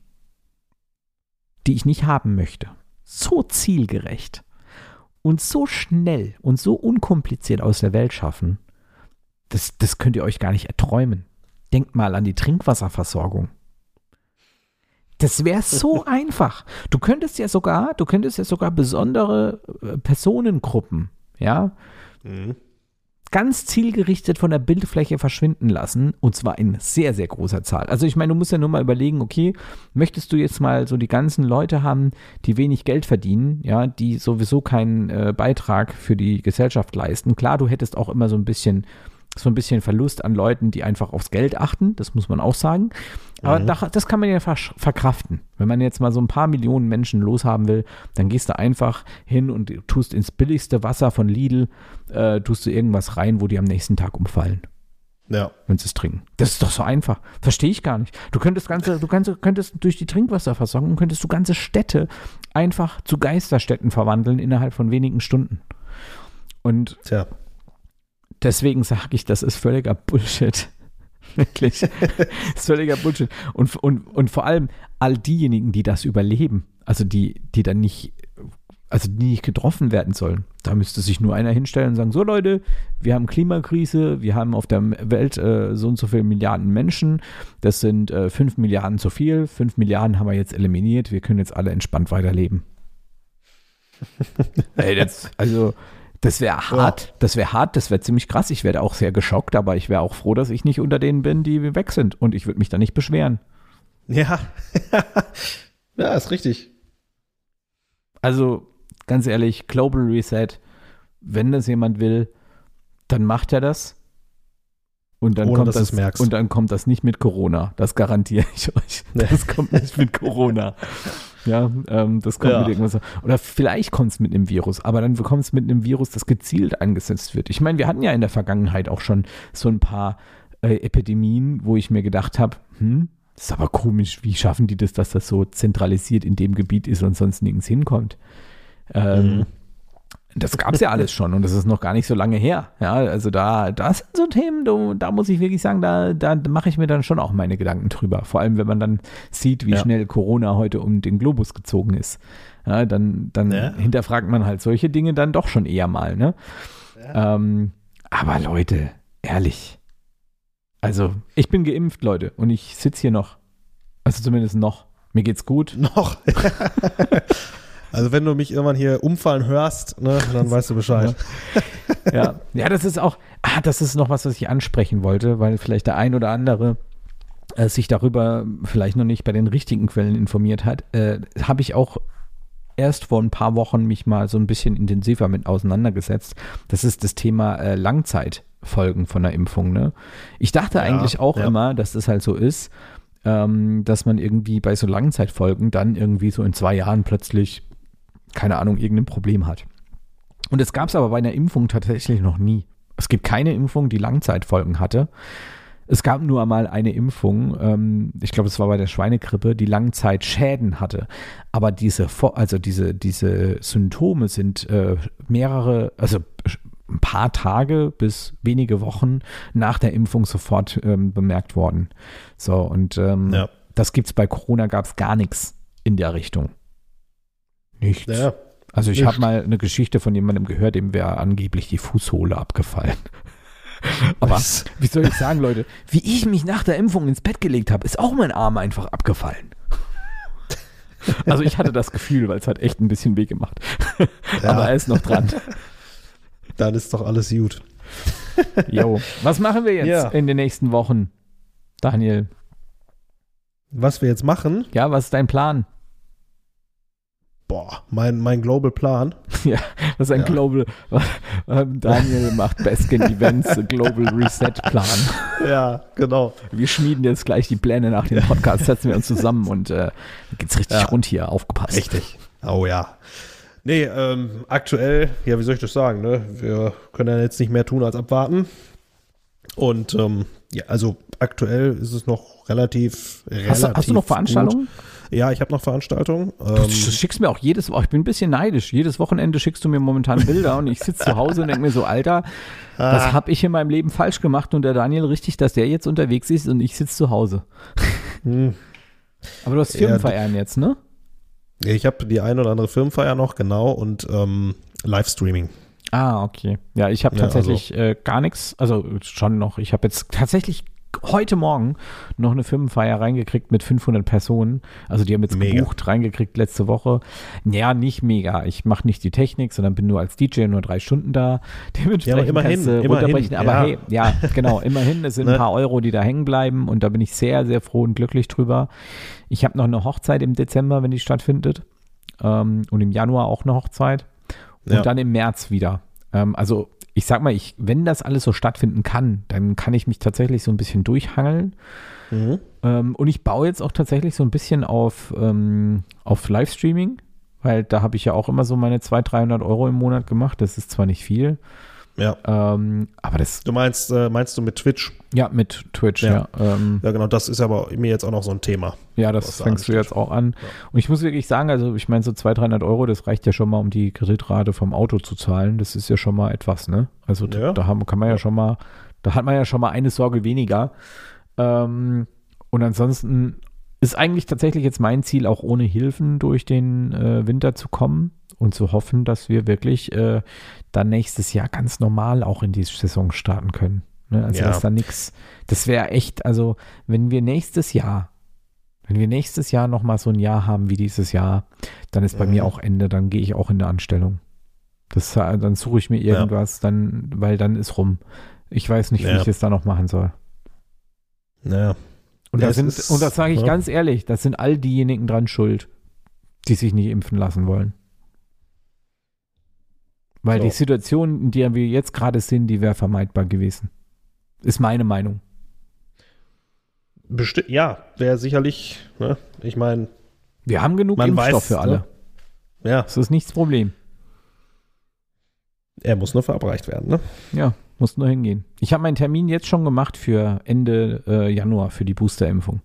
die ich nicht haben möchte, so zielgerecht und so schnell und so unkompliziert aus der Welt schaffen, das, das könnt ihr euch gar nicht erträumen. Denkt mal an die Trinkwasserversorgung. Das wäre so einfach. Du könntest ja sogar, du könntest ja sogar besondere äh, Personengruppen, ja, Mhm. Ganz zielgerichtet von der Bildfläche verschwinden lassen und zwar in sehr, sehr großer Zahl. Also ich meine, du musst ja nur mal überlegen, okay, möchtest du jetzt mal so die ganzen Leute haben, die wenig Geld verdienen, ja, die sowieso keinen äh, Beitrag für die Gesellschaft leisten. Klar, du hättest auch immer so ein bisschen so ein bisschen Verlust an Leuten, die einfach aufs Geld achten, das muss man auch sagen. Aber Mhm. da, das kann man ja verkraften. Wenn man jetzt mal so ein paar Millionen Menschen loshaben will, dann gehst du einfach hin und tust ins billigste Wasser von Lidl, äh, tust du irgendwas rein, wo die am nächsten Tag umfallen, Ja. wenn sie es trinken. Das ist doch so einfach. Verstehe ich gar nicht. Du könntest ganze, du kannst, könntest durch die Trinkwasserversorgung könntest du ganze Städte einfach zu Geisterstädten verwandeln innerhalb von wenigen Stunden. Und Tja. deswegen sage ich, das ist völliger Bullshit. Wirklich. das ist völliger Bullshit. Und, und, und vor allem all diejenigen, die das überleben, also die, die dann nicht, also die nicht getroffen werden sollen. Da müsste sich nur einer hinstellen und sagen, so Leute, wir haben Klimakrise, wir haben auf der Welt äh, so und so viele Milliarden Menschen, das sind äh, fünf Milliarden zu viel, fünf Milliarden haben wir jetzt eliminiert, wir können jetzt alle entspannt weiterleben. Ey, das, also das wäre hart, das wäre hart, das wäre ziemlich krass. Ich wäre auch sehr geschockt, aber ich wäre auch froh, dass ich nicht unter denen bin, die weg sind. Und ich würde mich da nicht beschweren. Ja. ja, ist richtig. Also, ganz ehrlich, Global Reset, wenn das jemand will, dann macht er das. Und dann, Ohne, kommt das, merkst. und dann kommt das nicht mit Corona. Das garantiere ich euch. Nee. Das kommt nicht mit Corona. Ja, ähm, das kommt Ja. mit irgendwas. Oder vielleicht kommt es mit einem Virus, aber dann kommt es mit einem Virus, das gezielt eingesetzt wird. Ich meine, wir hatten ja in der Vergangenheit auch schon so ein paar äh, Epidemien, wo ich mir gedacht habe, hm, das ist aber komisch, wie schaffen die das, dass das so zentralisiert in dem Gebiet ist und sonst nirgends hinkommt. Ähm, Mhm. Das gab es ja alles schon und das ist noch gar nicht so lange her. Ja, also da, das sind so Themen, da, da muss ich wirklich sagen, da, da mache ich mir dann schon auch meine Gedanken drüber. Vor allem, wenn man dann sieht, wie Ja. schnell Corona heute um den Globus gezogen ist. Ja, dann dann Ja. hinterfragt man halt solche Dinge dann doch schon eher mal. Ne? Ähm, aber Leute, ehrlich. Also, ich bin geimpft, Leute, und ich sitze hier noch. Also zumindest noch. Mir geht's gut. Noch. also wenn du mich irgendwann hier umfallen hörst, ne, dann weißt du Bescheid. ja. ja, das ist auch, ah, das ist noch was, was ich ansprechen wollte, weil vielleicht der ein oder andere äh, sich darüber vielleicht noch nicht bei den richtigen Quellen informiert hat. Äh, Habe ich auch erst vor ein paar Wochen mich mal so ein bisschen intensiver mit auseinandergesetzt. Das ist das Thema äh, Langzeitfolgen von der Impfung. Ne? Ich dachte Ja, eigentlich auch ja. immer, dass das halt so ist. ähm, dass man irgendwie bei so Langzeitfolgen dann irgendwie so in zwei Jahren plötzlich, keine Ahnung, irgendein Problem hat. Und es gab es aber bei einer Impfung tatsächlich noch nie. Es gibt keine Impfung, die Langzeitfolgen hatte. Es gab nur einmal eine Impfung, ähm, ich glaube, es war bei der Schweinegrippe, die Langzeitschäden hatte. Aber diese, also diese, diese Symptome sind äh, mehrere, also ein paar Tage bis wenige Wochen nach der Impfung sofort ähm, bemerkt worden. So, und ähm, ja. das gibt es bei Corona, gab es gar nichts in der Richtung. Nichts. Ja, also ich habe mal eine Geschichte von jemandem gehört, dem wäre angeblich die Fußsohle abgefallen. Aber Was? wie soll ich sagen, Leute, wie ich mich nach der Impfung ins Bett gelegt habe, ist auch mein Arm einfach abgefallen. Also ich hatte das Gefühl, weil es hat echt ein bisschen weh gemacht. Ja. Aber er ist noch dran. Dann ist doch alles gut. Jo, was machen wir jetzt ja. in den nächsten Wochen, Daniel? Was wir jetzt machen? Ja, was ist dein Plan? Boah, mein, mein Global Plan. Ja, das ist ein ja. Global. Ähm, Daniel macht Baskin Events Global Reset Plan. Ja, genau. Wir schmieden jetzt gleich die Pläne nach dem Podcast, setzen wir uns zusammen und äh, geht's richtig ja. rund hier, aufgepasst. Richtig. Oh ja. Nee, ähm, aktuell, ja, wie soll ich das sagen, ne? Wir können ja jetzt nicht mehr tun als abwarten. Und ähm, ja, also aktuell ist es noch relativ, relativ hast, du, hast du noch Veranstaltungen? Gut. Ja, ich habe noch Veranstaltungen. Ähm, du schickst mir auch jedes Woche, ich bin ein bisschen neidisch. Jedes Wochenende schickst du mir momentan Bilder und ich sitze zu Hause und denke mir so, Alter, ah. was habe ich in meinem Leben falsch gemacht und der Daniel richtig, dass der jetzt unterwegs ist und ich sitze zu Hause. Hm. Aber du hast Firmenfeiern ja, jetzt, ne? Ich habe die eine oder andere Firmenfeier noch, genau, und ähm, Livestreaming. Ah, okay. Ja, ich habe tatsächlich ja, also. äh, gar nichts, also schon noch. Ich habe jetzt tatsächlich heute Morgen noch eine Firmenfeier reingekriegt mit 500 Personen. Also die haben jetzt mega. gebucht, reingekriegt letzte Woche. Ja, nicht mega. Ich mache nicht die Technik, sondern bin nur als DJ nur drei Stunden da. Dementsprechend ja, aber immerhin, runterbrechen. Aber ja. hey, ja, genau, immerhin. Es sind ne? ein paar Euro, die da hängen bleiben und da bin ich sehr, sehr froh und glücklich drüber. Ich habe noch eine Hochzeit im Dezember, wenn die stattfindet. Ähm, und im Januar auch eine Hochzeit. Und ja. dann im März wieder. Ähm, also ich sag mal, ich, wenn das alles so stattfinden kann, dann kann ich mich tatsächlich so ein bisschen durchhangeln. Mhm. Ähm, und ich baue jetzt auch tatsächlich so ein bisschen auf, ähm, auf Livestreaming, weil da habe ich ja auch immer so meine 200, 300 Euro im Monat gemacht. Das ist zwar nicht viel, ja. Ähm, aber das. Du meinst, äh, meinst du mit Twitch? Ja, mit Twitch, ja. Ja, ähm, ja genau, das ist aber mir jetzt auch noch so ein Thema. Ja, das fängst du jetzt auch an. Ja. Und ich muss wirklich sagen, also ich meine, so 200, 300 Euro, das reicht ja schon mal, um die Kreditrate vom Auto zu zahlen. Das ist ja schon mal etwas, ne? Also ja. da haben, kann man ja schon mal, da hat man ja schon mal eine Sorge weniger. Ähm, und ansonsten ist eigentlich tatsächlich jetzt mein Ziel, auch ohne Hilfen durch den äh, Winter zu kommen und zu hoffen, dass wir wirklich äh, dann nächstes Jahr ganz normal auch in die Saison starten können. Ne? Also ja. dass da nichts, das wäre echt, also wenn wir nächstes Jahr, wenn wir nächstes Jahr nochmal so ein Jahr haben wie dieses Jahr, dann ist bei mhm. mir auch Ende, dann gehe ich auch in der Anstellung. Das, äh, dann suche ich mir irgendwas, ja. dann, weil dann ist rum. Ich weiß nicht, wie ja. ich es da noch machen soll. Naja. Und, ja, das sind, ist, und das sage ich ganz ehrlich, das sind all diejenigen dran schuld, die sich nicht impfen lassen wollen. Weil so. die Situation, in der wir jetzt gerade sind, die wäre vermeidbar gewesen. Ist meine Meinung. Besti ja, wäre sicherlich, ne? ich meine. Wir haben genug Impfstoff weiß, für alle. Ne? Ja. Das ist nichts Problem. Er muss nur verabreicht werden, ne? Ja, muss nur hingehen. Ich habe meinen Termin jetzt schon gemacht für Ende äh, Januar für die Boosterimpfung.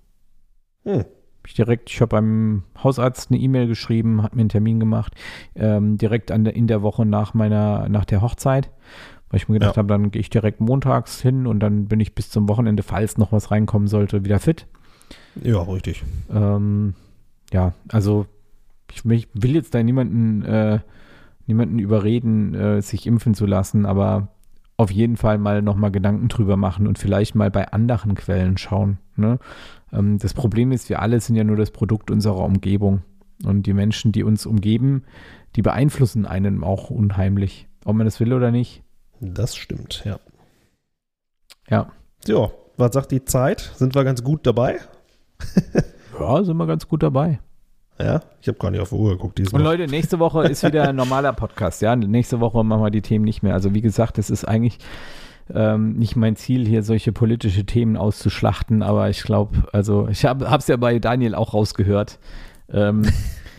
Hm ich direkt, ich habe beim Hausarzt eine E-Mail geschrieben, hat mir einen Termin gemacht, ähm, direkt an der, in der Woche nach meiner, nach der Hochzeit, weil ich mir gedacht ja. habe, dann gehe ich direkt montags hin und dann bin ich bis zum Wochenende, falls noch was reinkommen sollte, wieder fit. Ja, richtig. Ähm, ja, also ich, ich, will jetzt da niemanden, äh, niemanden überreden, äh, sich impfen zu lassen, aber auf jeden Fall mal nochmal Gedanken drüber machen und vielleicht mal bei anderen Quellen schauen. Ne? Ähm, das Problem ist, wir alle sind ja nur das Produkt unserer Umgebung. Und die Menschen, die uns umgeben, die beeinflussen einen auch unheimlich, ob man das will oder nicht. Das stimmt, ja. Ja. Ja, was sagt die Zeit? Sind wir ganz gut dabei? ja, sind wir ganz gut dabei. Ja, ich habe gar nicht auf die Uhr geguckt. Diesmal. Und Leute, nächste Woche ist wieder ein normaler Podcast. Ja, nächste Woche machen wir die Themen nicht mehr. Also wie gesagt, das ist eigentlich ähm, nicht mein Ziel, hier solche politische Themen auszuschlachten, aber ich glaube, also ich habe es ja bei Daniel auch rausgehört. Ähm,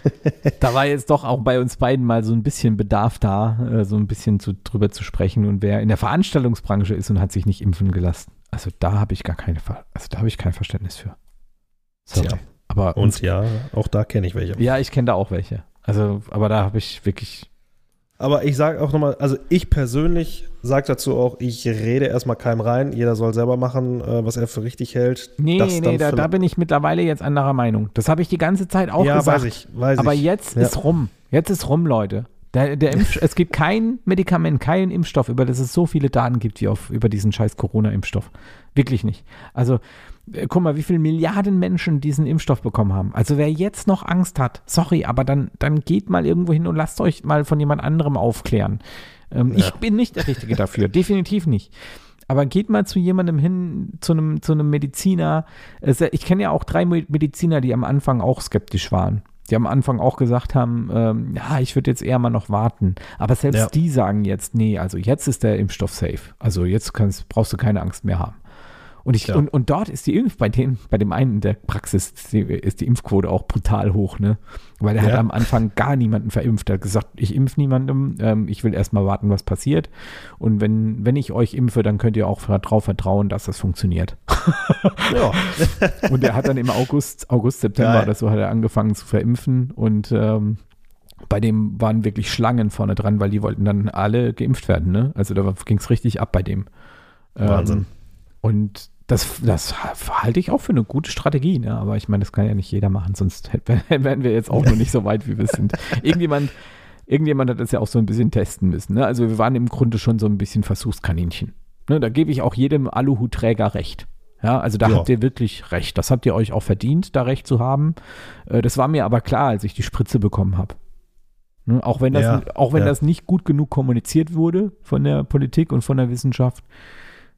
da war jetzt doch auch bei uns beiden mal so ein bisschen Bedarf da, äh, so ein bisschen zu, drüber zu sprechen. Und wer in der Veranstaltungsbranche ist und hat sich nicht impfen gelassen, also da habe ich gar keine, also da habe ich kein Verständnis für. Sorry. Tja. Aber und uns, ja, auch da kenne ich welche. Ja, ich kenne da auch welche. Also, aber da habe ich wirklich. Aber ich sage auch nochmal, also ich persönlich sage dazu auch, ich rede erstmal keinem rein. Jeder soll selber machen, äh, was er für richtig hält. Nee, nee, da, da, bin ich mittlerweile jetzt anderer Meinung. Das habe ich die ganze Zeit auch ja, gesagt. Ja, weiß ich, weiß Aber jetzt ja. ist rum. Jetzt ist rum, Leute. Der, der es gibt kein Medikament, keinen Impfstoff, über das es so viele Daten gibt wie auf, über diesen scheiß Corona-Impfstoff. Wirklich nicht. Also äh, guck mal, wie viele Milliarden Menschen diesen Impfstoff bekommen haben. Also wer jetzt noch Angst hat, sorry, aber dann, dann geht mal irgendwo hin und lasst euch mal von jemand anderem aufklären. Ähm, ja. Ich bin nicht der Richtige dafür, definitiv nicht. Aber geht mal zu jemandem hin, zu einem, zu einem Mediziner. Ich kenne ja auch drei Mediziner, die am Anfang auch skeptisch waren. Die am Anfang auch gesagt haben, ähm, ja, ich würde jetzt eher mal noch warten. Aber selbst ja. die sagen jetzt, nee, also jetzt ist der Impfstoff safe. Also jetzt kannst, brauchst du keine Angst mehr haben. Und, ich, ja. und, und dort ist die Impf, bei dem, bei dem einen in der Praxis ist die, ist die Impfquote auch brutal hoch, ne? Weil er ja. hat am Anfang gar niemanden verimpft. Er hat gesagt, ich impfe niemandem, ähm, ich will erstmal warten, was passiert. Und wenn, wenn ich euch impfe, dann könnt ihr auch darauf vertrauen, dass das funktioniert. Ja. und er hat dann im August, August, September Geil. oder so hat er angefangen zu verimpfen und ähm, bei dem waren wirklich Schlangen vorne dran, weil die wollten dann alle geimpft werden, ne? Also da ging es richtig ab bei dem. Wahnsinn. Ähm, und das, das halte ich auch für eine gute Strategie, ne? aber ich meine, das kann ja nicht jeder machen, sonst wären wir jetzt auch noch nicht so weit, wie wir sind. Irgendjemand, irgendjemand hat das ja auch so ein bisschen testen müssen. Ne? Also wir waren im Grunde schon so ein bisschen Versuchskaninchen. Ne? Da gebe ich auch jedem Aluhutträger recht. Ja, also da ja. habt ihr wirklich recht. Das habt ihr euch auch verdient, da recht zu haben. Äh, das war mir aber klar, als ich die Spritze bekommen habe. Ne? Auch wenn, das, ja, auch wenn ja. das nicht gut genug kommuniziert wurde von der Politik und von der Wissenschaft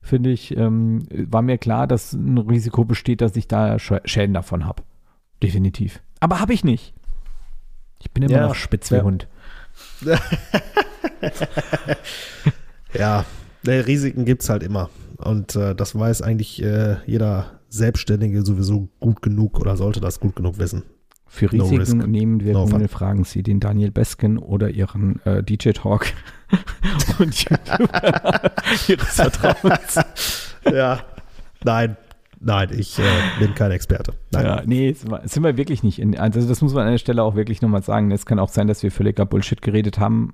finde ich, ähm, war mir klar, dass ein Risiko besteht, dass ich da Schäden davon habe. Definitiv. Aber habe ich nicht. Ich bin immer ja, noch spitz wie ja. Hund. ja, Risiken gibt es halt immer. Und äh, das weiß eigentlich äh, jeder Selbstständige sowieso gut genug oder sollte das gut genug wissen. Für Risiken no nehmen wir no nun fragen Sie den Daniel Besken oder Ihren äh, DJ Talk und Ihres Vertrauens. ja, nein, Nein, ich äh, bin kein Experte. Nein. Ja, nee, sind wir wirklich nicht. In, also das muss man an der Stelle auch wirklich nochmal sagen. Es kann auch sein, dass wir völliger Bullshit geredet haben.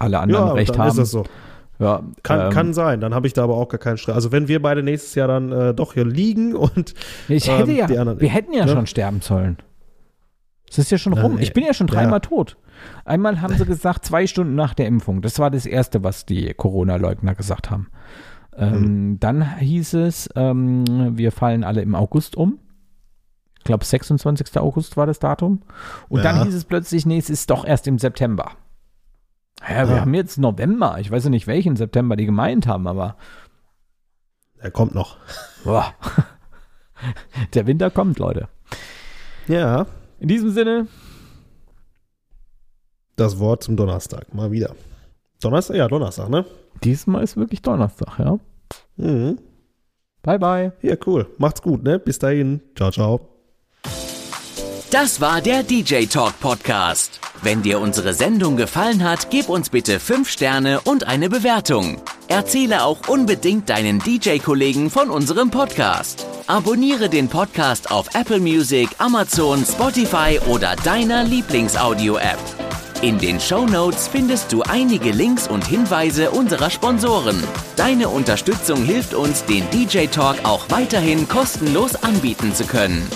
Alle anderen ja, recht dann haben. Ist das so. Ja, kann, ähm, kann sein, dann habe ich da aber auch gar keinen Stress. Also wenn wir beide nächstes Jahr dann äh, doch hier liegen und ich hätte ähm, ja, anderen, wir hätten ja, ja, schon sterben sollen. Es ist ja schon rum. Ich bin ja schon dreimal ja. tot. Einmal haben sie gesagt, zwei Stunden nach der Impfung. Das war das Erste, was die Corona-Leugner gesagt haben. Ähm, hm. Dann hieß es, ähm, wir fallen alle im August um. Ich glaube, 26. August war das Datum. Und ja. dann hieß es plötzlich, nee, es ist doch erst im September. Ja, wir ja. haben jetzt November. Ich weiß ja nicht, welchen September die gemeint haben, aber. Er kommt noch. Boah. Der Winter kommt, Leute. Ja. In diesem Sinne. Das Wort zum Donnerstag, mal wieder. Donnerstag? Ja, Donnerstag, ne? Diesmal ist wirklich Donnerstag, ja. Mhm. Bye, bye. Ja, cool. Macht's gut, ne? Bis dahin. Ciao, ciao. Das war der DJ Talk Podcast. Wenn dir unsere Sendung gefallen hat, gib uns bitte 5 Sterne und eine Bewertung. Erzähle auch unbedingt deinen DJ-Kollegen von unserem Podcast. Abonniere den Podcast auf Apple Music, Amazon, Spotify oder deiner Lieblingsaudio-App. In den Show Notes findest du einige Links und Hinweise unserer Sponsoren. Deine Unterstützung hilft uns, den DJ Talk auch weiterhin kostenlos anbieten zu können.